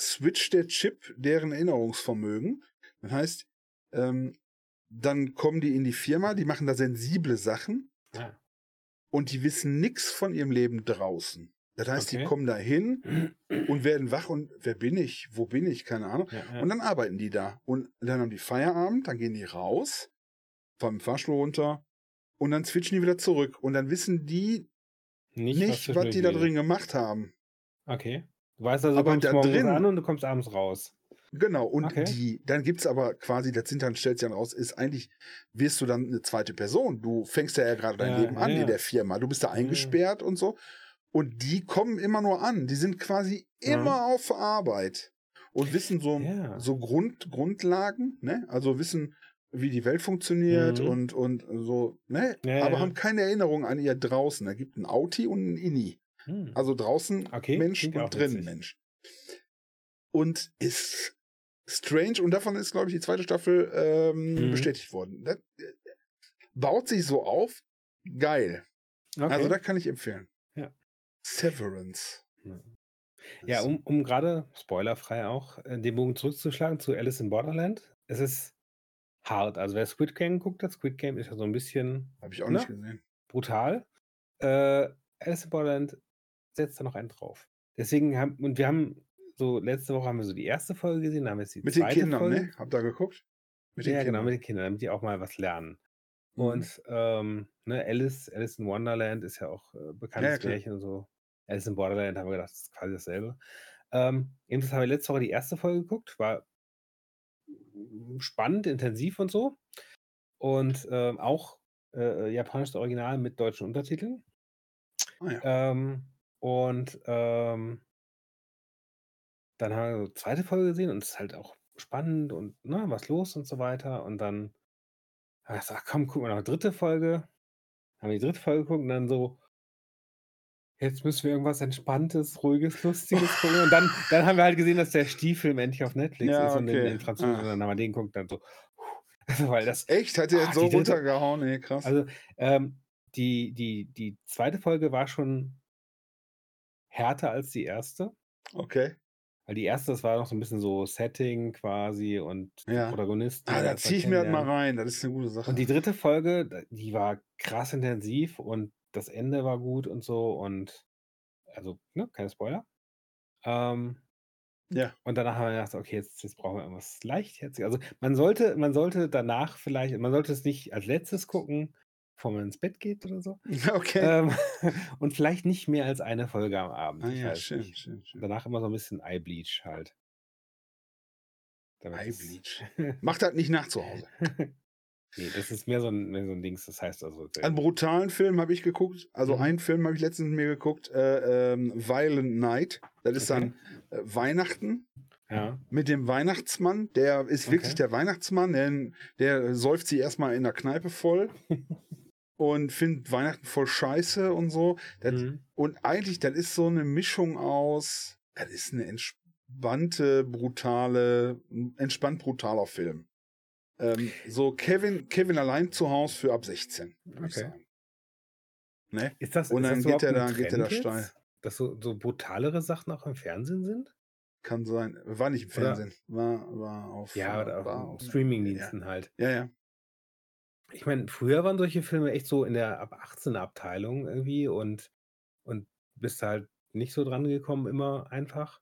switcht der Chip deren Erinnerungsvermögen. Das heißt, ähm, dann kommen die in die Firma, die machen da sensible Sachen Ja. und die wissen nichts von ihrem Leben draußen. Das heißt, die Okay. kommen da hin und werden wach und wer bin ich? Wo bin ich? Keine Ahnung. Ja, ja. Und dann arbeiten die da. Und dann haben die Feierabend, dann gehen die raus, fahren mit dem Fahrstuhl runter und dann switchen die wieder zurück. Und dann wissen die Nicht, nicht, was, zwischendurch die da drin gemacht haben. Okay. Du weißt also, du Aber kommst da morgens drin- an und du kommst abends raus. Genau, und Okay. die, dann gibt's aber quasi, das sind dann, stellt sich dann raus, ist eigentlich, wirst du dann eine zweite Person. Du fängst ja, ja gerade dein Ja, Leben an ja, in der Firma. Du bist da ja. eingesperrt und so. Und die kommen immer nur an. Die sind quasi Ja. immer auf Arbeit und wissen so, Ja. so Grund, Grundlagen, ne? Also wissen, wie die Welt funktioniert Mhm. und, und so, ne? Ja, ja, aber ja. haben keine Erinnerung an ihr draußen. Da gibt ein Auti und ein Inni. Hm. Also draußen Okay, Mensch und drinnen witzig. Mensch. Und ist strange und davon ist, glaube ich, die zweite Staffel ähm, Mhm. bestätigt worden. Das äh, baut sich so auf. Geil. Okay. Also da kann ich empfehlen. Severance. Ja. Um, um gerade, spoilerfrei auch, äh, den Bogen zurückzuschlagen zu Alice in Borderland. Es ist hart. Also wer Squid Game guckt hat, Squid Game ist ja so ein bisschen Habe ich auch ne? nicht gesehen. brutal. Äh, Alice in Borderland setzt da noch einen drauf. Deswegen haben, und wir haben so, letzte Woche haben wir so die erste Folge gesehen, dann haben wir jetzt die Mit den zweite Kindern, Folge. ne? Habt ihr geguckt? Mit den ja, genau, mit den Kindern, damit die auch mal was lernen. Mhm. Und ähm, ne, Alice, Alice in Wonderland ist ja auch äh, bekanntes Ja, ja. Märchen und so. Alice in Borderland haben wir gedacht, das ist quasi dasselbe. Ähm, jedenfalls haben wir letzte Woche die erste Folge geguckt, war spannend, intensiv und so. Und ähm, auch äh, japanisches Original mit deutschen Untertiteln. Ah, ja. Ähm, und ähm, dann haben wir so zweite Folge gesehen und es ist halt auch spannend und ne, was los und so weiter. Und dann habe ich gesagt, komm, guck mal noch dritte Folge. Haben wir die dritte Folge geguckt und dann so, jetzt müssen wir irgendwas Entspanntes, Ruhiges, Lustiges gucken. Und dann, dann haben wir halt gesehen, dass der Stieffilm endlich auf Netflix Ja, ist und okay. in Französisch. Ah. Und dann haben wir den geguckt und dann so, puh, weil das, Echt? Hat der Ah, jetzt so die dritte- runtergehauen? Nee, krass. also ähm, die, die, die zweite Folge war schon härter als die erste. okay. Weil die erste, das war noch so ein bisschen so Setting quasi und Ja. Protagonisten. Ah, da ziehe ich mir halt mal rein. Das ist eine gute Sache. Und die dritte Folge, die war krass intensiv und das Ende war gut und so und also, ne, keine Spoiler. Ähm, ja. und danach haben wir gedacht, okay, jetzt, jetzt brauchen wir irgendwas leichtherziges. Also man sollte, man sollte danach vielleicht, man sollte es nicht als letztes gucken, bevor man ins Bett geht oder so. Okay. Ähm, und vielleicht nicht mehr als eine Folge am Abend. ah ja, schön, nicht. schön, schön. Danach immer so ein bisschen Eyebleach halt. Damit es- Eyebleach. Macht das nicht nach zu Hause. Nee, das ist mehr so ein, mehr so ein Dings. Das heißt also. Einen brutalen Film habe ich geguckt. Also Mhm. einen Film habe ich letztens mir geguckt. Äh, ähm, Violent Night. Das ist Okay. dann äh, Weihnachten Ja. mit dem Weihnachtsmann. Der ist wirklich Okay. der Weihnachtsmann. Der, der säuft sie erstmal in der Kneipe voll. und findet Weihnachten voll scheiße und so. Das, Mhm. Und eigentlich, das ist so eine Mischung aus, das ist eine entspannte, brutale, entspannt brutaler Film. Ähm, so Kevin, Kevin allein zu Hause für ab 16, würde ich Okay. sagen. Ne? Ist das, Und ist dann das geht er da- geht er da steil. Dass so, so brutalere Sachen auch im Fernsehen sind? Kann sein. War nicht im Oder- Fernsehen. War, war auf, Ja, oder war auf Streamingdiensten halt. Ja, ja. Ich meine, früher waren solche Filme echt so in der ab 18 Abteilung irgendwie und, und bist halt nicht so dran gekommen, immer einfach.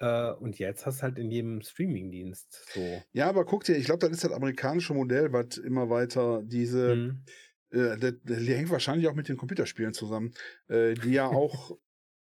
Äh, und jetzt hast du halt in jedem Streamingdienst so. Ja, aber guck dir, ich glaube, das ist das amerikanische Modell, was immer weiter diese, Mhm. äh, das, das hängt wahrscheinlich auch mit den Computerspielen zusammen, äh, die ja auch,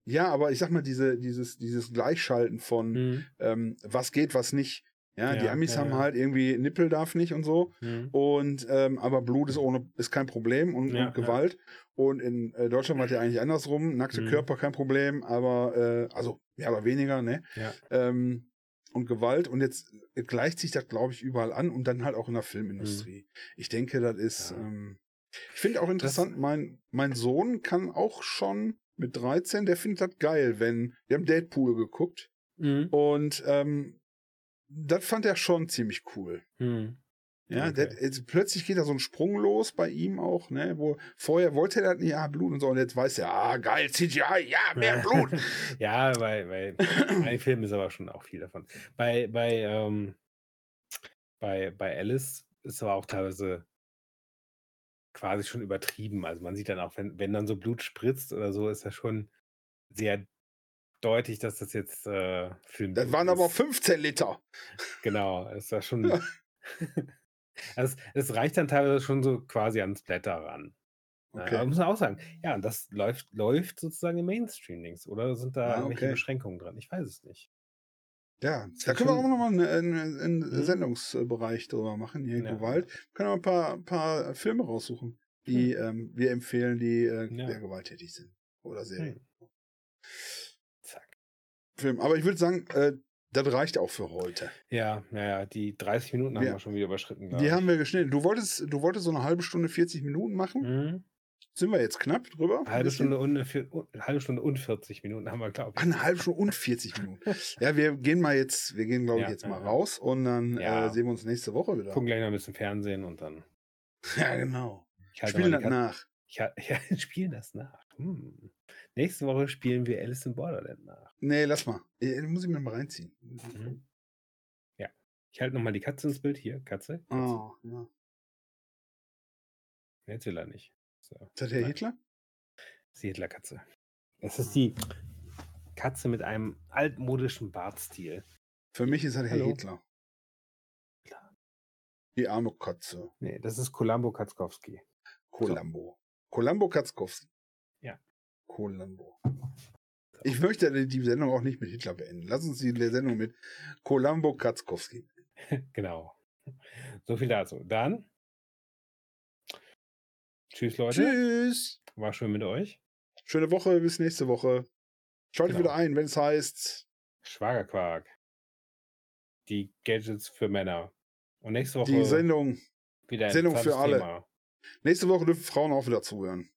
ja, aber ich sag mal, diese, dieses, dieses Gleichschalten von, Mhm. ähm, was geht, was nicht. Ja, die Ja, Amis ja, haben halt irgendwie Nippel darf nicht und so. Mhm. Und ähm, aber Blut ist ohne ist kein Problem und, und Gewalt. Und in äh, Deutschland war es ja eigentlich andersrum. Nackte Mhm. Körper kein Problem, aber äh, also ja, aber weniger, ne? Ja. Ähm, und Gewalt. Und jetzt gleicht sich das, glaube ich, überall an und dann halt auch in der Filmindustrie. Ich denke, das ist. Mhm. Ja. Ähm, ich finde auch interessant, mein, mein Sohn kann auch schon mit 13, der findet das geil, wenn. Wir haben Deadpool geguckt Mhm. und ähm, das fand er schon ziemlich cool. Mhm. Ja, Okay. der, jetzt plötzlich geht da so ein Sprung los bei ihm auch, ne, wo vorher wollte er nicht, ah, Blut und so, und jetzt weiß er, ah, geil, CGI, ja, mehr Blut. ja, bei, bei ein Film ist aber schon auch viel davon. Bei, bei, ähm, bei, bei Alice ist aber auch teilweise quasi schon übertrieben. Also man sieht dann auch, wenn, wenn dann so Blut spritzt oder so, ist das schon sehr deutlich, dass das jetzt äh, Film Das waren aber 15 Liter. Genau, ist das schon. Also, es reicht dann teilweise schon so quasi ans Blätter ran. Ja, Okay. aber muss man auch sagen, ja, und das läuft läuft sozusagen im Mainstream-Dings oder sind da Ah, irgendwelche okay. Beschränkungen dran? Ich weiß es nicht. Ja, Ist da können wir auch noch mal 'n 'n 'n Mhm. Sendungsbereich drüber machen, hier Ja. Gewalt. Können wir 'n paar paar Filme raussuchen, die, Hm. ähm, wir empfehlen, die, äh, Ja. sehr gewalttätig sind oder Serien. Hm. Film. Aber ich würde sagen, äh, das reicht auch für heute. Ja, ja, ja, die 30 Minuten haben Wir wir schon wieder überschritten, die glaube haben ich. wir geschnitten. Du wolltest du wolltest so 'ne 1/2 Stunde, 40 Minuten machen. Mhm. Sind wir jetzt knapp drüber? Halbe? Stunde und 1/2 Stunde und 40 Minuten haben wir, glaube ich. 'ne 1/2 Stunde und 40 Minuten. Ja, wir gehen mal jetzt wir gehen, glaube ich, Ja, jetzt ja, mal ja. raus und dann, äh, sehen wir uns nächste Woche wieder. Gucken gleich noch 'n bisschen Fernsehen und dann Ja, genau. ich halte Spielen das nach. ich ha ja, spielen das nach. Hm. Nächste Woche spielen wir Alice in Borderland nach. Ne, lass mal. Äh, muss ich mir mal reinziehen. Mhm. Ja. Ich halte noch mal die Katze ins Bild. Hier, Katze, Katze. Oh, ja. Jetzt will er nicht. So, Ist das Herr nein. Hitler? Das ist die Hitlerkatze. Es ist die Katze mit einem altmodischen Bartstil. Für mich ist das Herr Hallo. Hitler. Die arme Katze. Ne, das ist Columbo Katzkowski. Columbo. Columbo Katzkowski. Ja. Columbo. Ich möchte die Sendung auch nicht mit Hitler beenden. Lass uns die Sendung mit Columbo Katzkowski. Genau. So viel dazu. Dann Tschüss, Leute. Tschüss. War schön mit euch. Schöne Woche, bis nächste Woche. Schaltet Genau. wieder ein, wenn es heißt. Schwagerquark. Die Gadgets für Männer. Und nächste Woche Die Sendung, wieder ein Sendung für alle. Thema. nächste Woche dürfen Frauen auch wieder zuhören.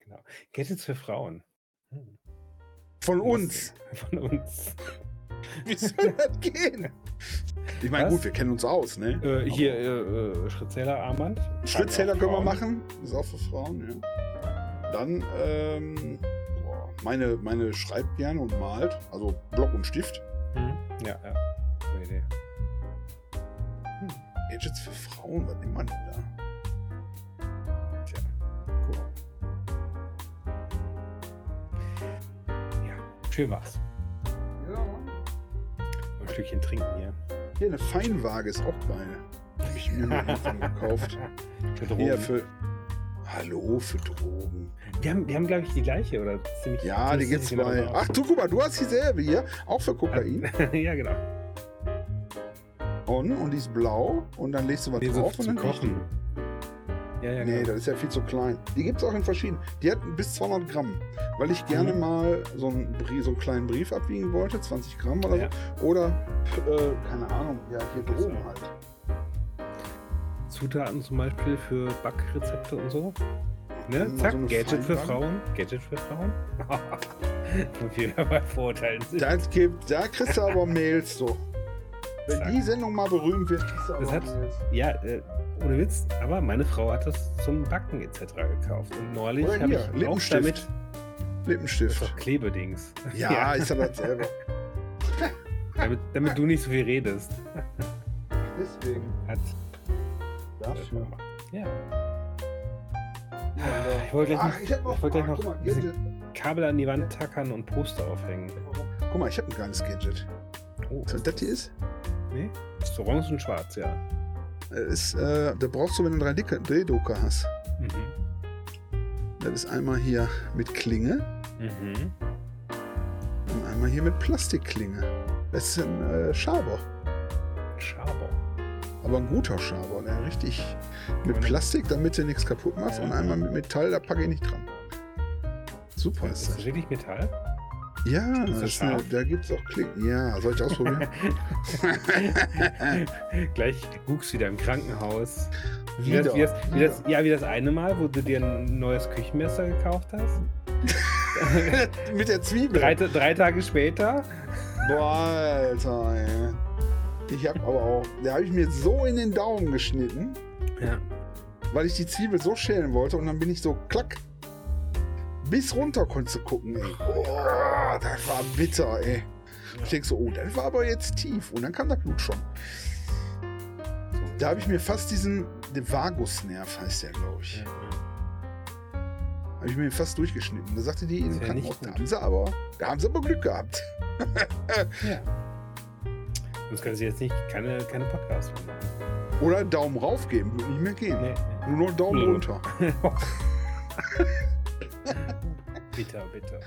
Genau. Gadgets für Frauen. Hm. Von uns. Von uns. Wie soll das gehen? Ich meine, gut, wir kennen uns aus, ne? Äh, hier, äh, äh, Schrittzähler-Armband. Schrittzähler Tragen können wir machen. Ist auch für Frauen, ja. Dann, ähm, boah, meine, meine schreibt gerne und malt. Also Block und Stift. Frauen. Hm. Ja, ja. Gute Idee. Hm. Gadgets für Frauen, was nimmt man denn da? Schön war's. Ja. Ein Stückchen trinken hier. Hier, eine Feinwaage ist auch geil. Hab ich mir mal gekauft. Für Drogen. für. Hallo, für Drogen. Wir haben, wir haben glaube ich, die gleiche, oder? Ziemlich, Ja, die ziemlich gibt's genau bei. Ach du, guck mal, du hast dieselbe hier. Auch für Kokain. ja, genau. Und, und die ist blau. Und dann legst du was so drauf und dann die. Kochen. Ja, ja, Nee, genau. das ist ja viel zu klein. Die gibt es auch in verschiedenen. Die hat bis 200 Gramm. Weil ich gerne Mhm. mal so einen, so einen kleinen Brief abwiegen wollte, 20 Gramm oder Ja. so. Oder, äh, keine Ahnung, ja, hier Ach so. Drogen halt. Zutaten zum Beispiel für Backrezepte und so. Ne? Zack, so Gadget für Feinwaage. Frauen. Gadget für Frauen. Wie wir bei Vorurteilen sind. Das gibt, da kriegst du aber Mails so. Wenn die Sendung mal berühmt wird, aber Das hat-. Ja, äh, ohne Witz, aber meine Frau hat das zum Backen etc. gekauft. Und neulich habe ich auch Lippenstift. damit. Das ist Lippenstift. doch Klebedings. Ja, ist aber selber. damit, damit du nicht so viel redest. Deswegen. Hat Dafür. Ja. Ja, Ich wollte gleich Ach, noch- ich noch, ich wollte gleich noch mal. Kabel an die Wand tackern und Poster aufhängen. Guck mal, ich habe ein geiles Gadget. Oh, Was das hier ist? Nee? Ist orange und schwarz, ja. Das ist, äh, da brauchst du, wenn du einen 3D-Drucker hast. Mhm. Das ist einmal hier mit Klinge Mhm. und einmal hier mit Plastikklinge. Das ist ein äh, Schaber. Schaber. Aber ein guter Schaber. Der richtig mit Plastik, damit du nichts kaputt machst. Und einmal mit Metall, da packe ich nicht dran. Super Ist ist das das. wirklich Metall? Ja, Ist eine, da gibt es auch Klingen. Ja, soll ich ausprobieren? Gleich guckst wieder im Krankenhaus. Wie das, Wieder. wie das, wie das, wieder. ja, wie das eine Mal, wo du dir ein neues Küchenmesser gekauft hast. mit der Zwiebel. drei, drei Tage später. Boah, Alter, ey. Ich hab aber auch, da habe ich mir so in den Daumen geschnitten, Ja. weil ich die Zwiebel so schälen wollte und dann bin ich so klack. Bis runter konntest du gucken, ey. Das war bitter, ey. Ich denk so, oh, das war aber jetzt tief. Und dann kam das Blut schon. Da habe ich mir fast diesen, den Vagusnerv heißt der, glaube ich. Habe ich mir fast durchgeschnitten. Da sagte die ja nicht Krankenhaus, da haben sie aber, da haben sie aber Glück gehabt. Ja. Sonst können sie jetzt nicht keine, keine Podcasts machen. Oder Daumen rauf geben, wird nicht mehr gehen. Nee, Nur noch Daumen Nö. runter. bitter, bitter.